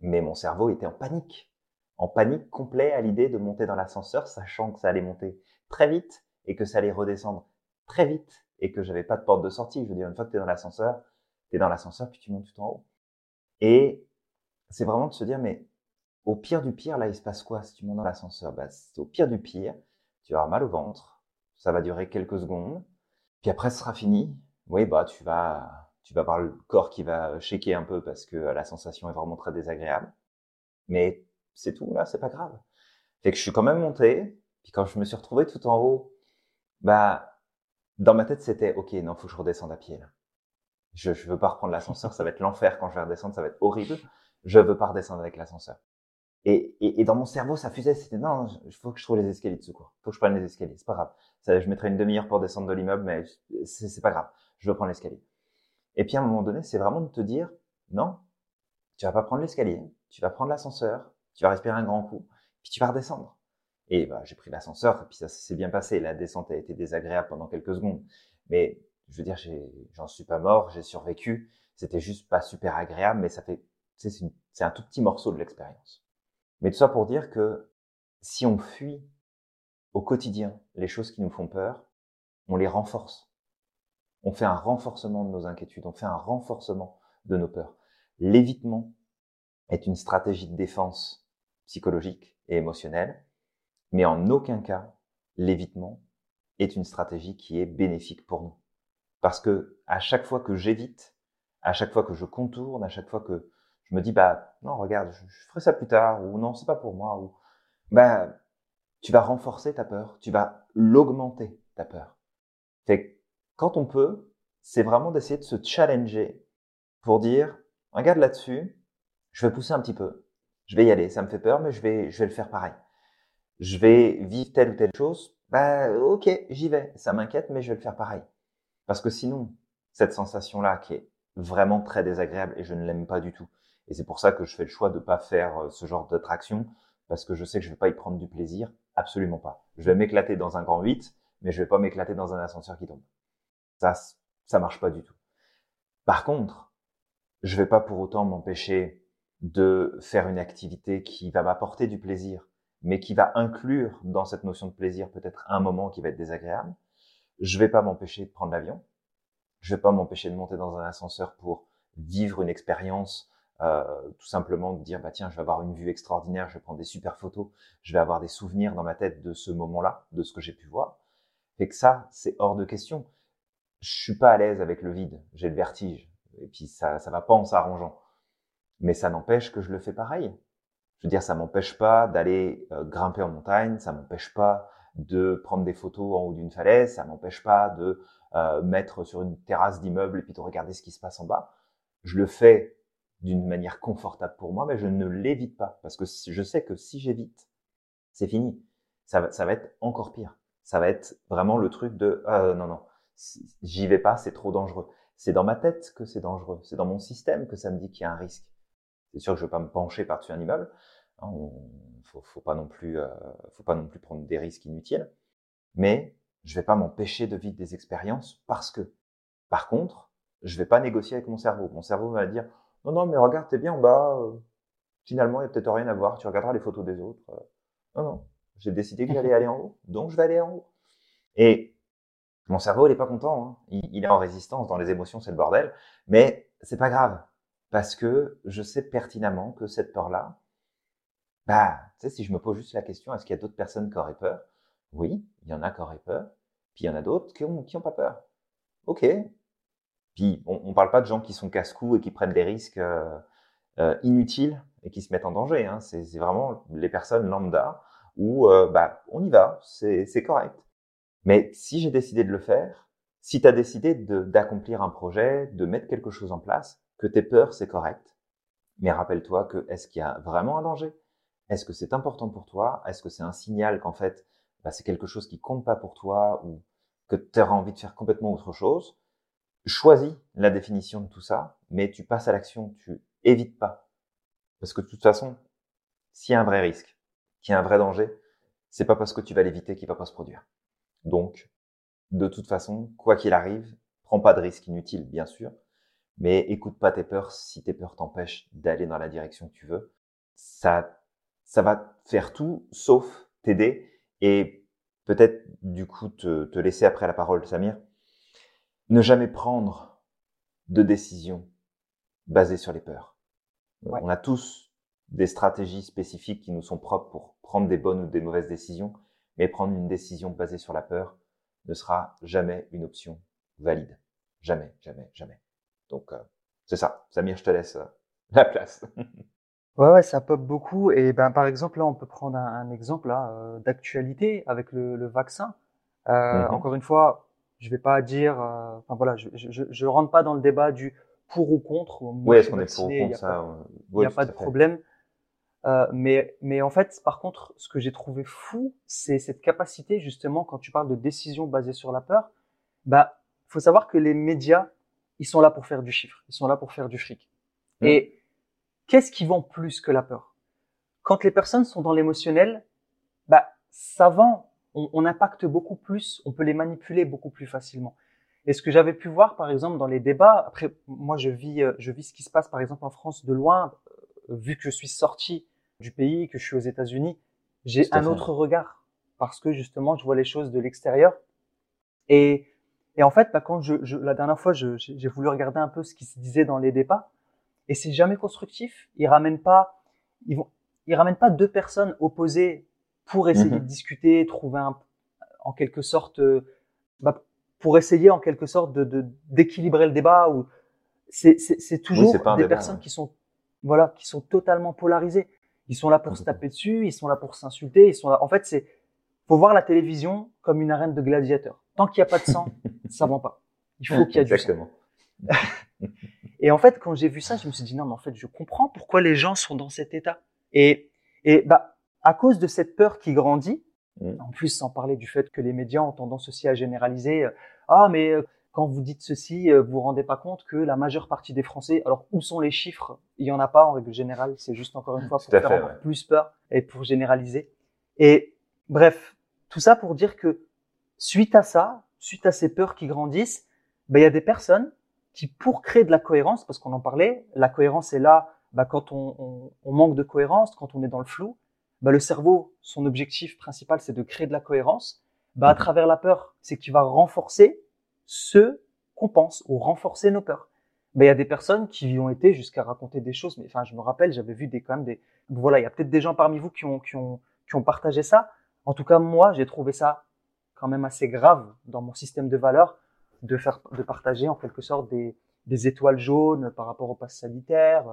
[SPEAKER 1] Mais mon cerveau était en panique, en panique complet à l'idée de monter dans l'ascenseur, sachant que ça allait monter très vite et que ça allait redescendre très vite et que j'avais pas de porte de sortie. Je veux dire, une fois que tu es dans l'ascenseur, tu es dans l'ascenseur, puis tu montes tout en haut. Et c'est vraiment de se dire, mais au pire du pire, là, il se passe quoi si tu montes dans l'ascenseur? Bah, Au pire du pire, tu vas avoir mal au ventre, ça va durer quelques secondes, puis après, ce sera fini. Oui, bah, tu vas, tu vas avoir le corps qui va shaker un peu parce que la sensation est vraiment très désagréable. Mais c'est tout, là, c'est pas grave. Fait que je suis quand même monté, puis quand je me suis retrouvé tout en haut, bah, dans ma tête, c'était, OK, non, faut que je redescende à pied, là. Je, je veux pas reprendre l'ascenseur, ça va être l'enfer quand je vais redescendre, ça va être horrible. Je veux pas redescendre avec l'ascenseur. Et, et, et, dans mon cerveau, ça fusait, c'était, non, il faut que je trouve les escaliers de secours. faut que je prenne les escaliers, c'est pas grave. Ça, je mettrai une demi-heure pour descendre de l'immeuble, mais c'est pas grave. Je veux prendre l'escalier. Et puis, à un moment donné, c'est vraiment de te dire, non, tu vas pas prendre l'escalier, tu vas prendre l'ascenseur, tu vas respirer un grand coup, puis tu vas redescendre. Et bah, j'ai pris l'ascenseur, puis ça s'est bien passé. La descente a été désagréable pendant quelques secondes. Mais je veux dire, j'en suis pas mort, j'ai survécu. C'était juste pas super agréable, mais ça fait, c'est un tout petit morceau de l'expérience. Mais tout ça pour dire que si on fuit au quotidien les choses qui nous font peur, on les renforce. On fait un renforcement de nos inquiétudes, on fait un renforcement de nos peurs. L'évitement est une stratégie de défense psychologique et émotionnelle, mais en aucun cas l'évitement est une stratégie qui est bénéfique pour nous. Parce que à chaque fois que j'évite, à chaque fois que je contourne, à chaque fois que je me dis bah non regarde, je, ferai ça plus tard ou non c'est pas pour moi ou bah tu vas renforcer ta peur, tu vas l'augmenter ta peur. Fait quand on peut, c'est vraiment d'essayer de se challenger pour dire regarde là-dessus, je vais pousser un petit peu, je vais y aller, ça me fait peur mais je vais je vais le faire pareil. Je vais vivre telle ou telle chose, bah ok j'y vais, ça m'inquiète mais je vais le faire pareil. Parce que sinon cette sensation là qui est vraiment très désagréable et je ne l'aime pas du tout. Et c'est pour ça que je fais le choix de ne pas faire euh, ce genre d'attraction parce que je sais que je vais pas y prendre du plaisir. Absolument pas. Je vais m'éclater dans un grand 8, mais je vais pas m'éclater dans un ascenseur qui tombe. Ça, ça marche pas du tout. Par contre, je vais pas pour autant m'empêcher de faire une activité qui va m'apporter du plaisir, mais qui va inclure dans cette notion de plaisir peut-être un moment qui va être désagréable. Je vais pas m'empêcher de prendre l'avion. Je vais pas m'empêcher de monter dans un ascenseur pour vivre une expérience, euh, tout simplement de dire bah tiens, je vais avoir une vue extraordinaire, je vais prendre des super photos, je vais avoir des souvenirs dans ma tête de ce moment-là, de ce que j'ai pu voir. Et que ça, c'est hors de question. Je suis pas à l'aise avec le vide, j'ai le vertige, et puis ça, ça va pas en s'arrangeant. Mais ça n'empêche que je le fais pareil. Je veux dire, ça m'empêche pas d'aller euh, grimper en montagne, ça m'empêche pas de prendre des photos en haut d'une falaise, ça m'empêche pas de euh, mettre sur une terrasse d'immeuble et puis de regarder ce qui se passe en bas. Je le fais d'une manière confortable pour moi, mais je ne l'évite pas parce que je sais que si j'évite, c'est fini. Ça va, ça va être encore pire. Ça va être vraiment le truc de euh, non non, j'y vais pas, c'est trop dangereux. C'est dans ma tête que c'est dangereux. C'est dans mon système que ça me dit qu'il y a un risque. C'est sûr que je vais pas me pencher par-dessus un immeuble. Hein, faut, faut pas non plus, euh, faut pas non plus prendre des risques inutiles. Mais je vais pas m'empêcher de vivre des expériences parce que, par contre, je vais pas négocier avec mon cerveau. Mon cerveau va dire, non, non, mais regarde, t'es bien en bas. Euh, finalement, il y a peut-être rien à voir. Tu regarderas les photos des autres. Euh. non, non. J'ai décidé que j'allais aller en haut. Donc, je vais aller en haut. Et mon cerveau, il est pas content. Hein. Il, il, est en résistance. Dans les émotions, c'est le bordel. Mais c'est pas grave. Parce que je sais pertinemment que cette peur-là, bah, tu sais, si je me pose juste la question, est-ce qu'il y a d'autres personnes qui auraient peur? Oui, il y en a qui auraient peur, puis il y en a d'autres qui ont, qui ont pas peur. Ok. Puis on, on parle pas de gens qui sont casse-cou et qui prennent des risques euh, euh, inutiles et qui se mettent en danger. Hein. C'est vraiment les personnes lambda où euh, bah on y va, c'est correct. Mais si j'ai décidé de le faire, si tu as décidé d'accomplir un projet, de mettre quelque chose en place, que tes peurs c'est correct, mais rappelle-toi que est-ce qu'il y a vraiment un danger? Est-ce que c'est important pour toi? Est-ce que c'est un signal qu'en fait bah, c'est quelque chose qui compte pas pour toi ou que tu auras envie de faire complètement autre chose, choisis la définition de tout ça, mais tu passes à l'action, tu évites pas. Parce que de toute façon, s'il y a un vrai risque, qu'il y a un vrai danger, c'est pas parce que tu vas l'éviter qu'il va pas se produire. Donc, de toute façon, quoi qu'il arrive, prends pas de risque inutile, bien sûr, mais écoute pas tes peurs si tes peurs t'empêchent d'aller dans la direction que tu veux. Ça, ça va faire tout sauf t'aider et peut-être du coup te, te, laisser après la parole, Samir, ne jamais prendre de décision basée sur les peurs. On a tous des stratégies spécifiques qui nous sont propres pour prendre des bonnes ou des mauvaises décisions, mais prendre une décision basée sur la peur ne sera jamais une option valide. Jamais, jamais, jamais. Donc, euh, c'est ça. Samir, je te laisse euh, la place.
[SPEAKER 2] Ouais, ouais, ça pop beaucoup. Et ben, par exemple, là, on peut prendre un, un exemple euh, d'actualité avec le, le vaccin. Euh, mm -hmm. Encore une fois, je vais pas dire. Euh, enfin voilà, je, je, je rentre pas dans le débat du pour ou contre.
[SPEAKER 1] Moi, oui, est-ce qu'on est pour ou contre ça
[SPEAKER 2] Il n'y a pas de problème. Euh, mais, mais en fait, par contre, ce que j'ai trouvé fou, c'est cette capacité justement quand tu parles de décision basée sur la peur. Bah, faut savoir que les médias, ils sont là pour faire du chiffre, ils sont là pour faire du fric. Mm. Et Qu'est-ce qui vend plus que la peur? Quand les personnes sont dans l'émotionnel, bah, ça vend. On, on, impacte beaucoup plus, on peut les manipuler beaucoup plus facilement. Et ce que j'avais pu voir, par exemple, dans les débats, après, moi, je vis, euh, je vis ce qui se passe, par exemple, en France de loin, euh, vu que je suis sorti du pays, que je suis aux États-Unis, j'ai un autre regard parce que justement, je vois les choses de l'extérieur. Et, et en fait, bah, quand je, je, la dernière fois, j'ai voulu regarder un peu ce qui se disait dans les débats et c'est jamais constructif. Ils ramènent pas, ils vont, ils ramènent pas deux personnes opposées pour essayer -hmm. de discuter, trouver un, en quelque sorte, bah, pour essayer en quelque sorte de d'équilibrer le débat ou c'est toujours des personnes qui sont voilà qui sont totalement polarisées. Ils sont là pour se taper dessus, ils sont là pour s'insulter, ils sont là. En fait, c'est faut voir la télévision comme une arène de gladiateurs. Tant qu'il n'y a pas de sang, ça vend pas. Il faut qu'il y ait du sang. et en fait, quand j'ai vu ça, je me suis dit non, mais en fait, je comprends pourquoi les gens sont dans cet état. Et et bah à cause de cette peur qui grandit, mmh. en plus sans parler du fait que les médias ont tendance aussi à généraliser. Euh, ah mais euh, quand vous dites ceci, euh, vous vous rendez pas compte que la majeure partie des Français, alors où sont les chiffres? Il y en a pas en règle générale. C'est juste encore une fois pour faire plus peur et pour généraliser. Et bref, tout ça pour dire que suite à ça, suite à ces peurs qui grandissent, ben, il y a des personnes qui, pour créer de la cohérence, parce qu'on en parlait, la cohérence est là ben, quand on, on, manque de cohérence, quand on est dans le flou. Ben, le cerveau, son objectif principal, c'est de créer de la cohérence. Ben, à mhm. travers la peur, c'est qu'il va renforcer ce qu'on pense ou renforcer nos peurs. Ben, il y a des personnes qui ont été jusqu'à raconter des choses, mais enfin, je me rappelle, j'avais vu des quand même des, voilà, il y a peut-être des gens parmi vous qui ont, qui ont, qui ont partagé ça. En tout cas, moi, j'ai trouvé ça quand même assez grave dans mon système de valeurs de faire, de partager en quelque sorte des, des étoiles jaunes par rapport au pass sanitaire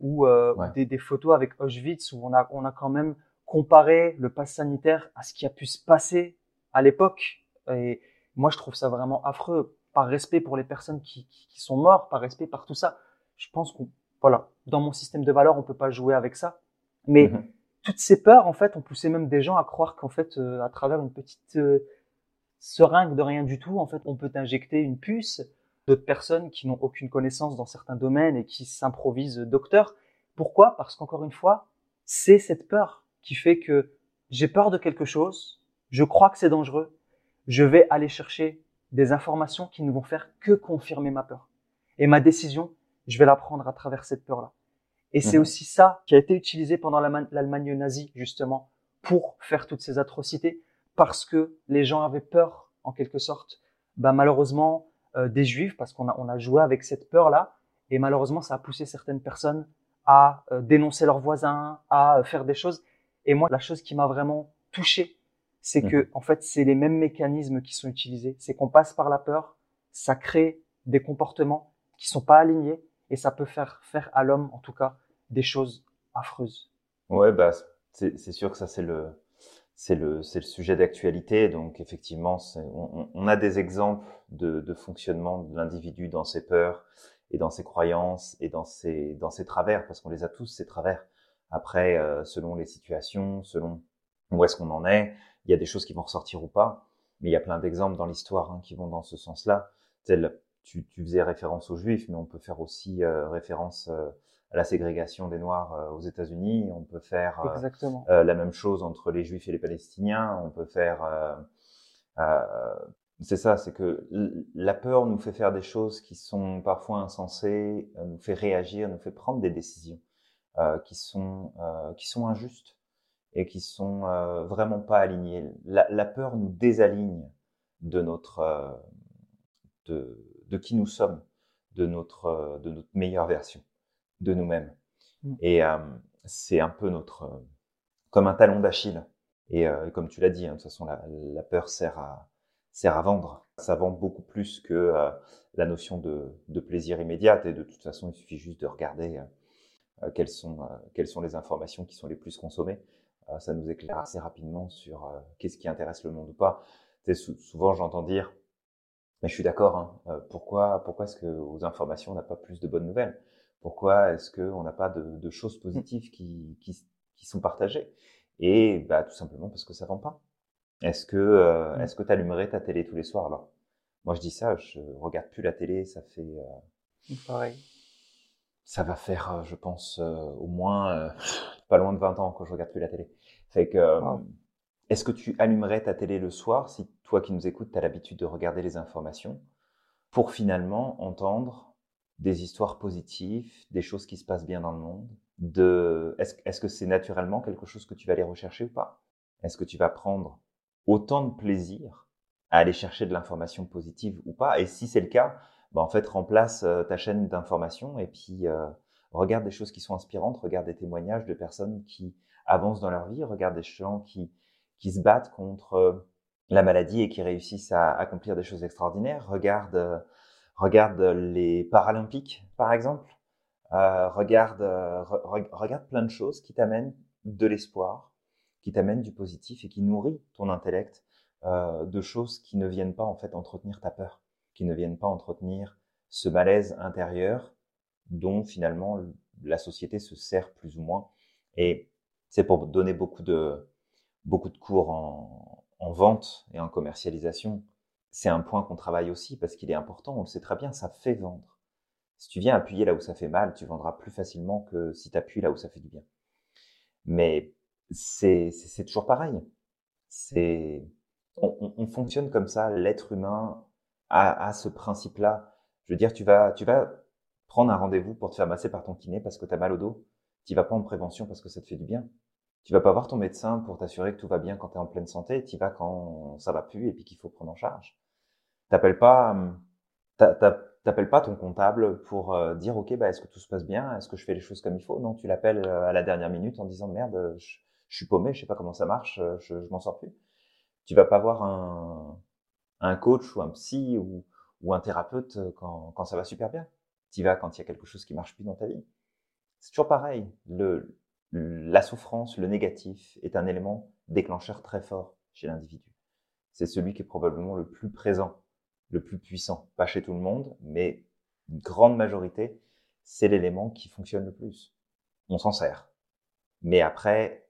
[SPEAKER 2] ou euh, des, des, photos avec Auschwitz où on a, on a quand même comparé le pass sanitaire à ce qui a pu se passer à l'époque. Et moi, je trouve ça vraiment affreux par respect pour les personnes qui, qui, sont mortes, par respect par tout ça. Je pense qu'on, voilà, dans mon système de valeurs, on peut pas jouer avec ça. Mais mm-hmm toutes ces peurs, en fait, ont poussé même des gens à croire qu'en fait, euh, à travers une petite euh, seringue de rien du tout, en fait, on peut injecter une puce. D'autres personnes qui n'ont aucune connaissance dans certains domaines et qui s'improvisent docteurs. Pourquoi? Parce qu'encore une fois, c'est cette peur qui fait que j'ai peur de quelque chose, je crois que c'est dangereux, je vais aller chercher des informations qui ne vont faire que confirmer ma peur. Et ma décision, je vais la prendre à travers cette peur-là. Et c'est mhm. aussi ça qui a été utilisé pendant l'Allemagne nazie, justement, pour faire toutes ces atrocités, parce que les gens avaient peur, en quelque sorte, bah, malheureusement, euh, des juifs, parce qu'on a, on a joué avec cette peur-là, et malheureusement, ça a poussé certaines personnes à euh, dénoncer leurs voisins, à euh, faire des choses. Et moi, la chose qui m'a vraiment touché, c'est que, mhm. en fait, c'est les mêmes mécanismes qui sont utilisés. C'est qu'on passe par la peur, ça crée des comportements qui sont pas alignés, et ça peut faire faire à l'homme, en tout cas, des choses affreuses.
[SPEAKER 1] Ouais, bah, c'est sûr que ça, c'est le, c'est le, le sujet d'actualité. Donc, effectivement, on, on, a des exemples de, de fonctionnement de l'individu dans ses peurs et dans ses croyances et dans ses, dans ses travers, parce qu'on les a tous, ces travers. Après, euh, selon les situations, selon où est-ce qu'on en est, il y a des choses qui vont ressortir ou pas. Mais il y a plein d'exemples dans l'histoire hein, qui vont dans ce sens-là. Tu, tu faisais référence aux Juifs, mais on peut faire aussi euh, référence euh, la ségrégation des Noirs euh, aux États-Unis. On peut faire euh, euh, la même chose entre les Juifs et les Palestiniens. On peut faire c'est ça, c'est que la peur nous fait faire des choses qui sont parfois insensées, nous fait réagir, nous fait prendre des décisions qui sont euh, qui sont injustes et qui sont euh, vraiment pas alignées. La, la, peur nous désaligne de notre de, de qui nous sommes, de notre de notre meilleure version de nous-mêmes. Mm. Et euh, c'est un peu notre, euh, comme un talon d'Achille. Et euh, comme tu l'as dit, hein, de toute façon, la, la, peur sert à, sert à vendre. Ça vend beaucoup plus que la notion de, de, plaisir immédiat. Et de toute façon, il suffit juste de regarder quelles, sont, quelles sont les informations qui sont les plus consommées. ça nous éclaire assez rapidement sur qu'est-ce qui intéresse le monde ou pas. souvent, j'entends dire, mais je suis d'accord, hein, pourquoi, pourquoi est-ce que aux informations, on n'a pas plus de bonnes nouvelles? Pourquoi est-ce qu'on n'a pas de, de, choses positives qui, qui, qui, sont partagées? Et bah, tout simplement parce que ça vend pas. Est-ce que euh, est-ce que tu allumerais ta télé tous les soirs alors? Moi je dis ça, je regarde plus la télé, ça fait
[SPEAKER 2] euh, pareil.
[SPEAKER 1] Ça va faire, euh, je pense, euh, au moins euh, pas loin de 20 ans que je regarde plus la télé. Fait que est-ce que tu allumerais ta télé le soir si toi qui nous écoutes, tu as l'habitude de regarder les informations pour finalement entendre des histoires positives, des choses qui se passent bien dans le monde. De, est-ce, est-ce que c'est naturellement quelque chose que tu vas aller rechercher ou pas? Est-ce que tu vas prendre autant de plaisir à aller chercher de l'information positive ou pas? Et si c'est le cas, bah en fait remplace euh, ta chaîne d'information et puis euh, regarde des choses qui sont inspirantes, regarde des témoignages de personnes qui avancent dans leur vie, regarde des gens qui qui se battent contre la maladie et qui réussissent à accomplir des choses extraordinaires. Regarde, regarde les Paralympiques, par exemple. Euh, regarde, regarde plein de choses qui t'amènent de l'espoir, qui t'amènent du positif et qui nourrit ton intellect euh, de choses qui ne viennent pas en fait entretenir ta peur, qui ne viennent pas entretenir ce malaise intérieur dont finalement la société se sert plus ou moins. Et c'est pour donner beaucoup de beaucoup de cours en, en vente et en commercialisation. C'est un point qu'on travaille aussi parce qu'il est important. On le sait très bien, ça fait vendre. Si tu viens appuyer là où ça fait mal, tu vendras plus facilement que si tu appuies là où ça fait du bien. Mais c'est toujours pareil. On, fonctionne comme ça. L'être humain a, a ce principe-là. Je veux dire, tu vas, tu vas prendre un rendez-vous pour te faire masser par ton kiné parce que tu as mal au dos. Tu vas pas en prévention parce que ça te fait du bien. Tu vas pas voir ton médecin pour t'assurer que tout va bien quand tu es en pleine santé. Tu vas quand ça va plus et puis qu'il faut prendre en charge. T'appelles pas, t'appelles pas ton comptable pour euh, dire ok bah est-ce que tout se passe bien, est-ce que je fais les choses comme il faut? Non, tu l'appelles euh, à la dernière minute en disant merde, je, suis paumé, je sais pas comment ça marche, euh, je, je m'en sors plus. Tu vas pas voir un, un coach ou un psy ou, un thérapeute quand, quand ça va super bien. Tu vas quand il y a quelque chose qui marche plus dans ta vie. C'est toujours pareil. La souffrance, le négatif, est un élément déclencheur très fort chez l'individu. C'est celui qui est probablement le plus présent, le plus puissant. Pas chez tout le monde, mais une grande majorité, c'est l'élément qui fonctionne le plus. On s'en sert. Mais après,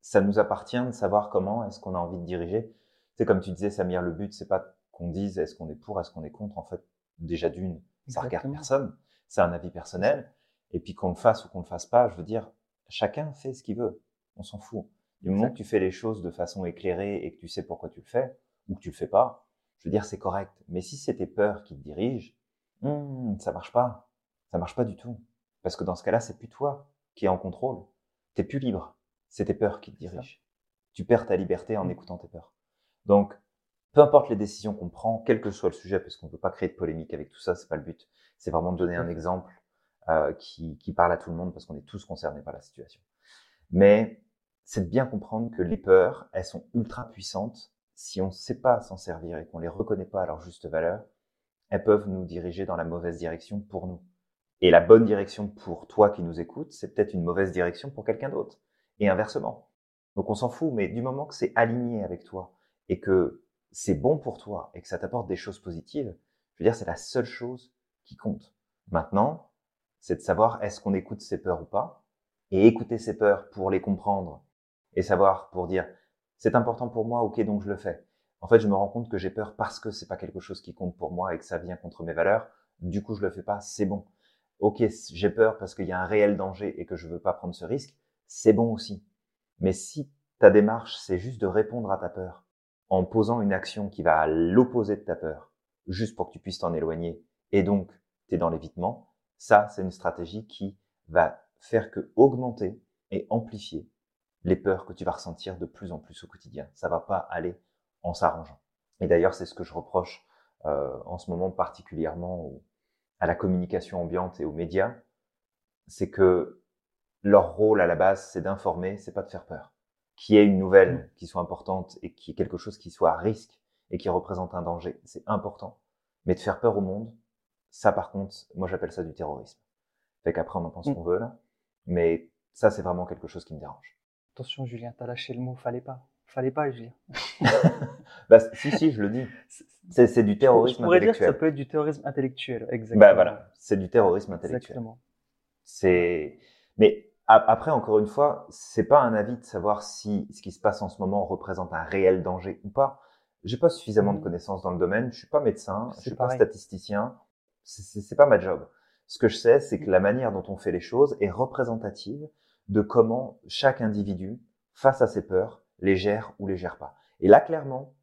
[SPEAKER 1] ça nous appartient de savoir comment est-ce qu'on a envie de diriger. C'est comme tu disais, Samir, le but, c'est pas qu'on dise est-ce qu'on est pour, est-ce qu'on est contre. En fait, déjà d'une, ça regarde personne. C'est un avis personnel. Et puis qu'on le fasse ou qu'on le fasse pas, je veux dire, chacun fait ce qu'il veut. On s'en fout. Du moment que tu fais les choses de façon éclairée et que tu sais pourquoi tu le fais, ou que tu le fais pas, je veux dire, c'est correct. Mais si c'est tes peurs qui te dirigent, hmm, ça marche pas. Ça marche pas du tout. Parce que dans ce cas-là, c'est plus toi qui es en contrôle. T'es plus libre. C'est tes peurs qui te dirigent. Tu perds ta liberté en mmh. écoutant tes peurs. Donc, peu importe les décisions qu'on prend, quel que soit le sujet, parce qu'on ne peut pas créer de polémique avec tout ça, c'est pas le but. C'est vraiment de donner un exemple euh, qui, qui, parle à tout le monde parce qu'on est tous concernés par la situation. Mais c'est de bien comprendre que les peurs, elles sont ultra puissantes. Si on ne sait pas s'en servir et qu'on les reconnaît pas à leur juste valeur, elles peuvent nous diriger dans la mauvaise direction pour nous. Et la bonne direction pour toi qui nous écoutes, c'est peut-être une mauvaise direction pour quelqu'un d'autre. Et inversement. Donc on s'en fout, mais du moment que c'est aligné avec toi et que c'est bon pour toi et que ça t'apporte des choses positives, je veux dire, c'est la seule chose qui compte. Maintenant, c'est de savoir est-ce qu'on écoute ses peurs ou pas, et écouter ses peurs pour les comprendre, et savoir pour dire c'est important pour moi, ok, donc je le fais. En fait, je me rends compte que j'ai peur parce que c'est pas quelque chose qui compte pour moi et que ça vient contre mes valeurs. Du coup, je le fais pas, c'est bon. Ok, j'ai peur parce qu'il y a un réel danger et que je veux pas prendre ce risque, c'est bon aussi. Mais si ta démarche, c'est juste de répondre à ta peur en posant une action qui va à l'opposé de ta peur, juste pour que tu puisses t'en éloigner, et donc tu es dans l'évitement, ça, c'est une stratégie qui va faire que augmenter et amplifier les peurs que tu vas ressentir de plus en plus au quotidien. Ça va pas aller en s'arrangeant. Et d'ailleurs, c'est ce que je reproche euh, en ce moment particulièrement à la communication ambiante et aux médias, c'est que leur rôle à la base, c'est d'informer, c'est pas de faire peur. Qui est une nouvelle qui soit importante et qui est quelque chose qui soit à risque et qui représente un danger, c'est important. Mais de faire peur au monde, ça, par contre, moi, j'appelle ça du terrorisme. Fait qu'après, on en pense mm. qu'on veut, là. Mais ça, c'est vraiment quelque chose qui me dérange.
[SPEAKER 2] Attention, Julien, t'as lâché le mot, fallait pas. Fallait pas, Julien.
[SPEAKER 1] bah, si, si, je le dis. C'est du terrorisme
[SPEAKER 2] je pourrais
[SPEAKER 1] dire que
[SPEAKER 2] ça peut être du terrorisme intellectuel, exactement.
[SPEAKER 1] Bah voilà, c'est du terrorisme intellectuel.
[SPEAKER 2] Exactement.
[SPEAKER 1] C'est, mais après, encore une fois, c'est pas un avis de savoir si ce qui se passe en ce moment représente un réel danger ou pas. J'ai pas suffisamment de mm. connaissances dans le domaine. Je suis pas médecin, je suis pas statisticien c'est pas ma job. Ce que je sais, c'est que la manière dont on fait les choses est représentative de comment chaque individu, face à ses peurs, les gère ou les gère pas. Et là, clairement,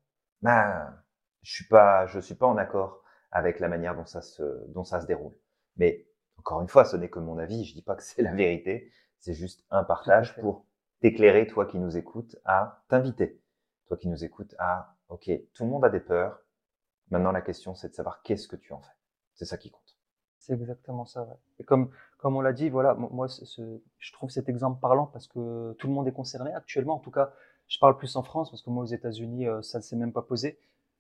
[SPEAKER 1] bah, je suis pas, je suis pas en accord avec la manière dont ça se, dont ça se déroule. Mais encore une fois, ce n'est que mon avis. Je dis pas que c'est la vérité. C'est juste un partage pour t'éclairer, toi qui nous écoutes, à t'inviter. Toi qui nous écoutes à, ok, tout le monde a des peurs. Maintenant, la question, c'est de savoir qu'est-ce que tu en fais. C'est ça qui compte.
[SPEAKER 2] C'est exactement ça. Ouais. Et comme, comme on l'a dit, voilà, moi, ce, je trouve cet exemple parlant parce que tout le monde est concerné actuellement. En tout cas, Je parle plus en France parce que moi aux États-Unis, euh, ça ne s'est même pas posé.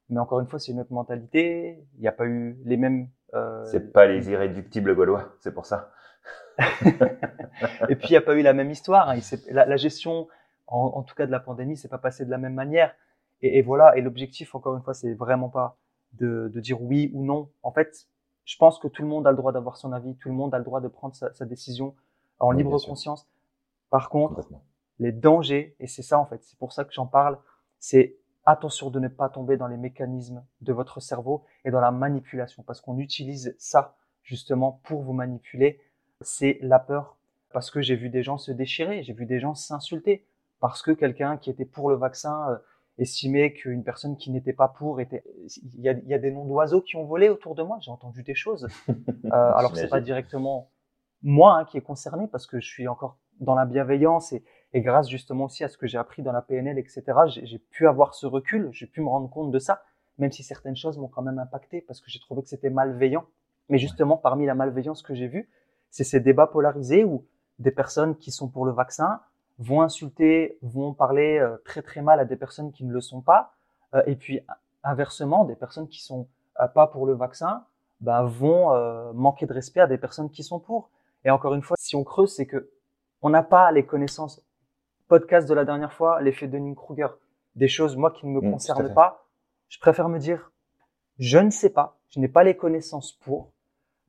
[SPEAKER 2] Mais encore une fois, c'est une autre mentalité. Il n'y a pas eu les mêmes.
[SPEAKER 1] Euh, c'est pas les irréductibles gaulois, c'est pour ça.
[SPEAKER 2] et puis il n'y a pas eu la même histoire. Hein. La, la, gestion, en, en, tout cas de la pandémie, c'est pas passé de la même manière. Et, et voilà. Et l'objectif, encore une fois, c'est vraiment pas de, de, dire oui ou non. En fait, je pense que tout le monde a le droit d'avoir son avis, tout le monde a le droit de prendre sa, sa décision en libre conscience. Par contre, les dangers, et c'est ça en fait, c'est pour ça que j'en parle, c'est attention de ne pas tomber dans les mécanismes de votre cerveau et dans la manipulation, parce qu'on utilise ça justement pour vous manipuler. C'est la peur, parce que j'ai vu des gens se déchirer, j'ai vu des gens s'insulter, parce que quelqu'un qui était pour le vaccin euh, estimait qu'une personne qui n'était pas pour était. Il y a, il y a des noms d'oiseaux qui ont volé autour de moi. J'ai entendu des choses. Euh, alors c'est pas directement moi hein, qui est concerné parce que je suis encore dans la bienveillance et, et grâce justement aussi à ce que j'ai appris dans la PNL, etc. J'ai pu avoir ce recul, j'ai pu me rendre compte de ça, même si certaines choses m'ont quand même impacté parce que j'ai trouvé que c'était malveillant. Mais justement, parmi la malveillance que j'ai vue, c'est ces débats polarisés où des personnes qui sont pour le vaccin vont insulter, vont parler euh, très très mal à des personnes qui ne le sont pas, euh, et puis inversement, des personnes qui sont euh, pas pour le vaccin bah, vont manquer de respect à des personnes qui sont pour. Et encore une fois, si on creuse, c'est que on n'a pas les connaissances. Podcast de la dernière fois, l'effet de Dunning-Kruger, des choses moi qui ne me mmh, concernent pas. Je préfère me dire, je ne sais pas, je n'ai pas les connaissances pour.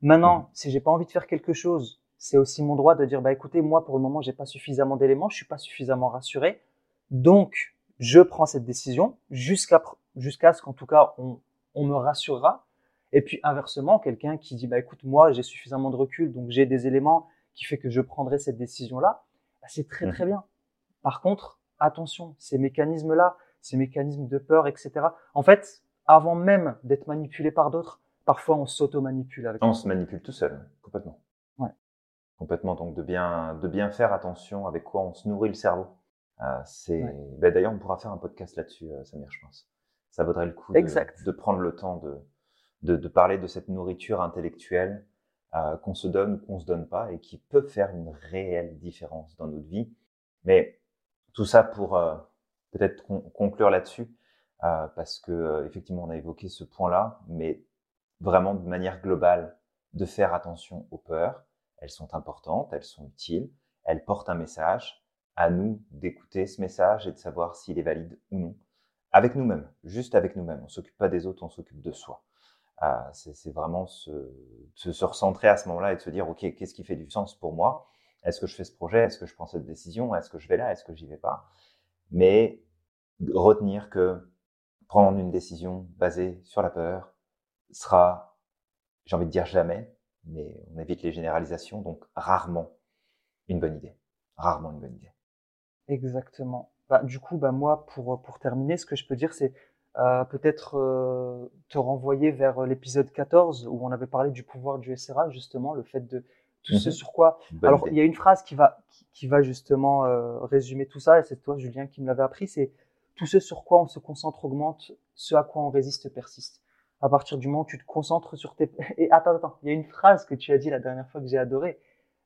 [SPEAKER 2] Maintenant, si j'ai pas envie de faire quelque chose, c'est aussi mon droit de dire, bah écoutez, moi pour le moment, j'ai pas suffisamment d'éléments, je suis pas suffisamment rassuré, donc je prends cette décision jusqu'à jusqu'à ce qu'en tout cas on, on me rassurera. Et puis inversement, quelqu'un qui dit, bah écoute, moi j'ai suffisamment de recul, donc j'ai des éléments qui fait que je prendrai cette décision-là, bah, c'est très très mmh. bien. Par contre, attention, ces mécanismes-là, ces mécanismes de peur, etc. En fait, avant même d'être manipulé par d'autres, parfois on s'auto-manipule avec.
[SPEAKER 1] On se manipule tout seul, complètement complètement. Donc de bien, de bien faire attention avec quoi on se nourrit le cerveau. Euh, c'est, ben, d'ailleurs, on pourra faire un podcast là-dessus, euh, Samir, je pense. Ça vaudrait le coup de, de prendre le temps de, de, de, parler de cette nourriture intellectuelle euh, qu'on se donne ou qu'on se donne pas et qui peut faire une réelle différence dans notre vie. Mais tout ça pour euh, peut-être conclure là-dessus, euh, parce que effectivement, on a évoqué ce point-là, mais vraiment de manière globale, de faire attention aux peurs, elles sont importantes, elles sont utiles, elles portent un message. À nous d'écouter ce message et de savoir s'il est valide ou non. Avec nous-mêmes, juste avec nous-mêmes. On s'occupe pas des autres, on s'occupe de soi. Euh, c'est vraiment se, se, recentrer à ce moment-là et de se dire, OK, qu'est-ce qui fait du sens pour moi? Est-ce que je fais ce projet? Est-ce que je prends cette décision? Est-ce que je vais là? Est-ce que j'y vais pas? Mais retenir que prendre une décision basée sur la peur sera, j'ai envie de dire jamais, mais on évite les généralisations, donc rarement une bonne idée. Rarement une bonne idée.
[SPEAKER 2] Exactement. Bah, du coup, bah, moi, pour, pour terminer, ce que je peux dire, c'est euh, peut-être euh, te renvoyer vers l'épisode 14 où on avait parlé du pouvoir du SRA, justement, le fait de tout ce mhm. sur quoi. Alors, il y a une phrase qui va, qui, va justement euh, résumer tout ça, et c'est toi, Julien, qui me l'avait appris, c'est tout ce sur quoi on se concentre augmente, ce à quoi on résiste persiste à partir du moment où tu te concentres sur tes... Et attends, attends, il y a une phrase que tu as dit la dernière fois que j'ai adoré.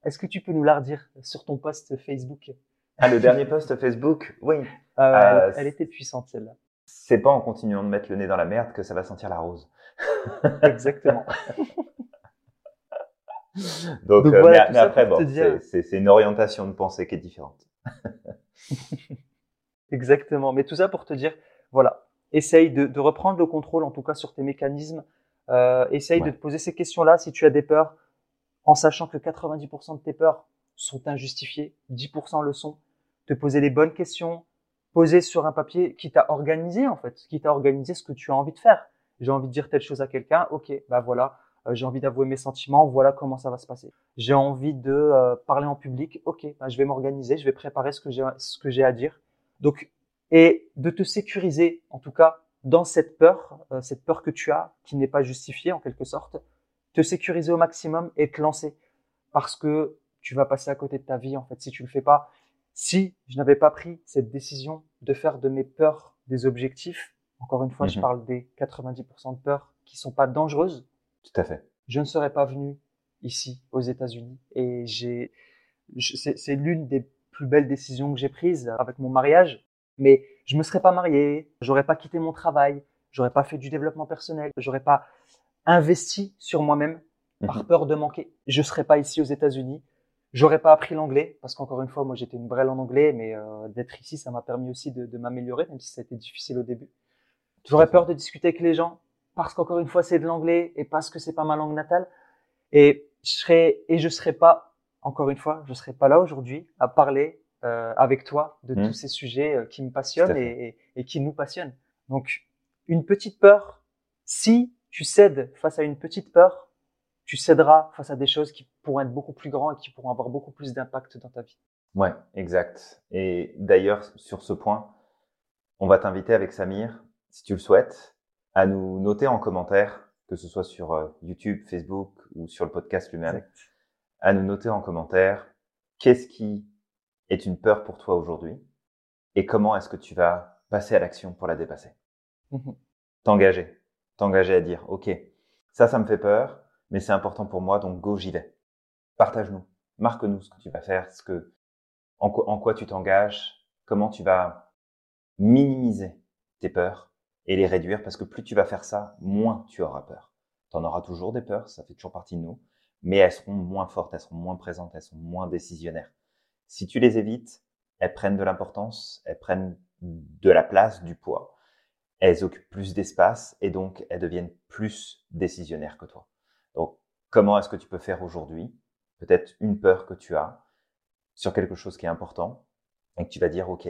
[SPEAKER 2] Est-ce que tu peux nous la redire sur ton post Facebook?
[SPEAKER 1] Ah, le dernier post Facebook? Oui.
[SPEAKER 2] Euh, euh, elle, était puissante, celle-là.
[SPEAKER 1] C'est pas en continuant de mettre le nez dans la merde que ça va sentir la rose.
[SPEAKER 2] Exactement.
[SPEAKER 1] Donc, euh, mais, après, bon, c'est une orientation de pensée qui est différente.
[SPEAKER 2] Exactement. Mais tout ça pour te dire, voilà, essaye de, de, reprendre le contrôle, en tout cas sur tes mécanismes. Euh, essaye de te poser ces questions-là si tu as des peurs, en sachant que 90% de tes peurs sont injustifiées, 10% le sont. Te poser les bonnes questions, poser sur un papier qui t'a organisé en fait, qui t'a organisé ce que tu as envie de faire. J'ai envie de dire telle chose à quelqu'un, ok, bah voilà, euh, j'ai envie d'avouer mes sentiments, voilà comment ça va se passer. J'ai envie de euh, parler en public, ok, bah, je vais m'organiser, je vais préparer ce que j'ai ce que j'ai à dire. Donc et de te sécuriser, en tout cas, dans cette peur, euh, cette peur que tu as, qui n'est pas justifiée en quelque sorte, te sécuriser au maximum et te lancer. Parce que tu vas passer à côté de ta vie, en fait, si tu le fais pas. Si je n'avais pas pris cette décision de faire de mes peurs des objectifs, encore une fois, je mhm. parle des 90% de peurs qui sont pas dangereuses.
[SPEAKER 1] Tout à fait.
[SPEAKER 2] Je ne serais pas venu ici, aux États-Unis. Et j'ai, c'est l'une des plus belles décisions que j'ai prises avec mon mariage Mais je me serais pas marié, j'aurais pas quitté mon travail, j'aurais pas fait du développement personnel, j'aurais pas investi sur moi-même par
[SPEAKER 1] Mhm.
[SPEAKER 2] peur de manquer. Je serais pas ici aux États-Unis. J'aurais pas appris l'anglais parce qu'encore une fois, moi j'étais une brêle en anglais, mais euh, d'être ici, ça m'a permis aussi de, de m'améliorer, même si ça a été difficile au début. J'aurais peur de discuter avec les gens parce qu'encore une fois, c'est de l'anglais et parce que c'est pas ma langue natale. Et je serais et je serais pas, encore une fois, je serais pas là aujourd'hui à parler euh, avec toi de
[SPEAKER 1] Mhm.
[SPEAKER 2] tous ces sujets euh, qui me passionnent et, et, et qui nous passionnent. Donc, une petite peur, si tu cèdes face à une petite peur, tu céderas face à des choses qui pourront être beaucoup plus grandes et qui pourront avoir beaucoup plus d'impact dans ta vie.
[SPEAKER 1] Ouais, exact. Et d'ailleurs, sur ce point, on va t'inviter avec Samir, si tu le souhaites, à nous noter en commentaire, que ce soit sur euh, YouTube, Facebook ou sur le podcast lui-même, à nous noter en commentaire qu'est-ce qui est une peur pour toi aujourd'hui et comment est-ce que tu vas passer à l'action pour la dépasser?
[SPEAKER 2] Mhm.
[SPEAKER 1] T'engager, t'engager à dire, OK, ça, ça me fait peur, mais c'est important pour moi, donc go, j'y vais. Partage-nous, marque-nous ce que tu vas faire, ce que, en quoi, en quoi tu t'engages, comment tu vas minimiser tes peurs et les réduire, parce que plus tu vas faire ça, moins tu auras peur. Tu en auras toujours des peurs, ça fait toujours partie de nous, mais elles seront moins fortes, elles seront moins présentes, elles sont moins décisionnaires. Si tu les évites, elles prennent de l'importance, elles prennent de la place, du poids, elles occupent plus d'espace et donc elles deviennent plus décisionnaires que toi. Donc, comment est-ce que tu peux faire aujourd'hui? Peut-être une peur que tu as sur quelque chose qui est important et que tu vas dire, OK,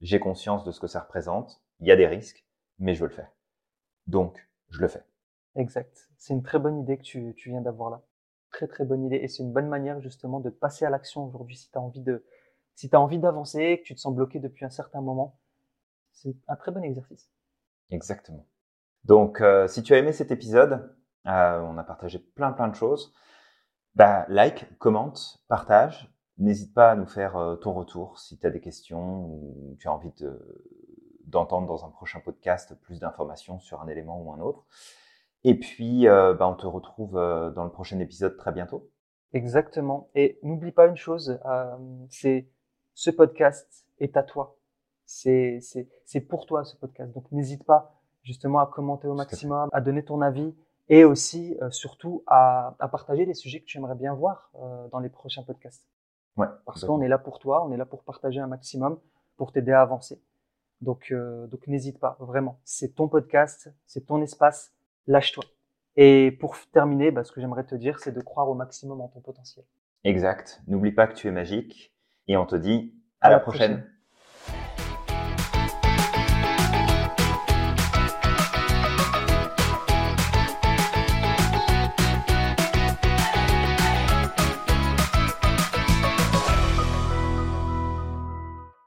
[SPEAKER 1] j'ai conscience de ce que ça représente, il y a des risques, mais je veux le faire. Donc, je le fais.
[SPEAKER 2] Exact. C'est une très bonne idée que tu, tu viens d'avoir là. Très très bonne idée et c'est une bonne manière justement de passer à l'action aujourd'hui si tu as envie de si envie d'avancer, que tu te sens bloqué depuis un certain moment. C'est un très bon exercice.
[SPEAKER 1] Exactement. Donc, euh, si tu as aimé cet épisode, euh, on a partagé plein plein de choses. Bah, like, commente, partage. N'hésite pas à nous faire euh, ton retour si tu as des questions ou tu as envie de- d'entendre dans un prochain podcast plus d'informations sur un élément ou un autre. Et puis, euh, bah, on te retrouve euh, dans le prochain épisode très bientôt.
[SPEAKER 2] Exactement. Et n'oublie pas une chose, euh, c'est ce podcast est à toi. C'est c'est c'est pour toi ce podcast. Donc n'hésite pas justement à commenter au maximum, à donner ton avis et aussi euh, surtout à, à partager les sujets que tu aimerais bien voir euh, dans les prochains podcasts.
[SPEAKER 1] Ouais.
[SPEAKER 2] Parce qu'on est là pour toi, on est là pour partager un maximum, pour t'aider à avancer. Donc, euh, donc n'hésite pas, vraiment. C'est ton podcast, c'est ton espace, lâche-toi. Et pour terminer, bah, ce que j'aimerais te dire, c'est de croire au maximum en ton potentiel.
[SPEAKER 1] Exact. N'oublie pas que tu es magique et on te dit à, la prochaine.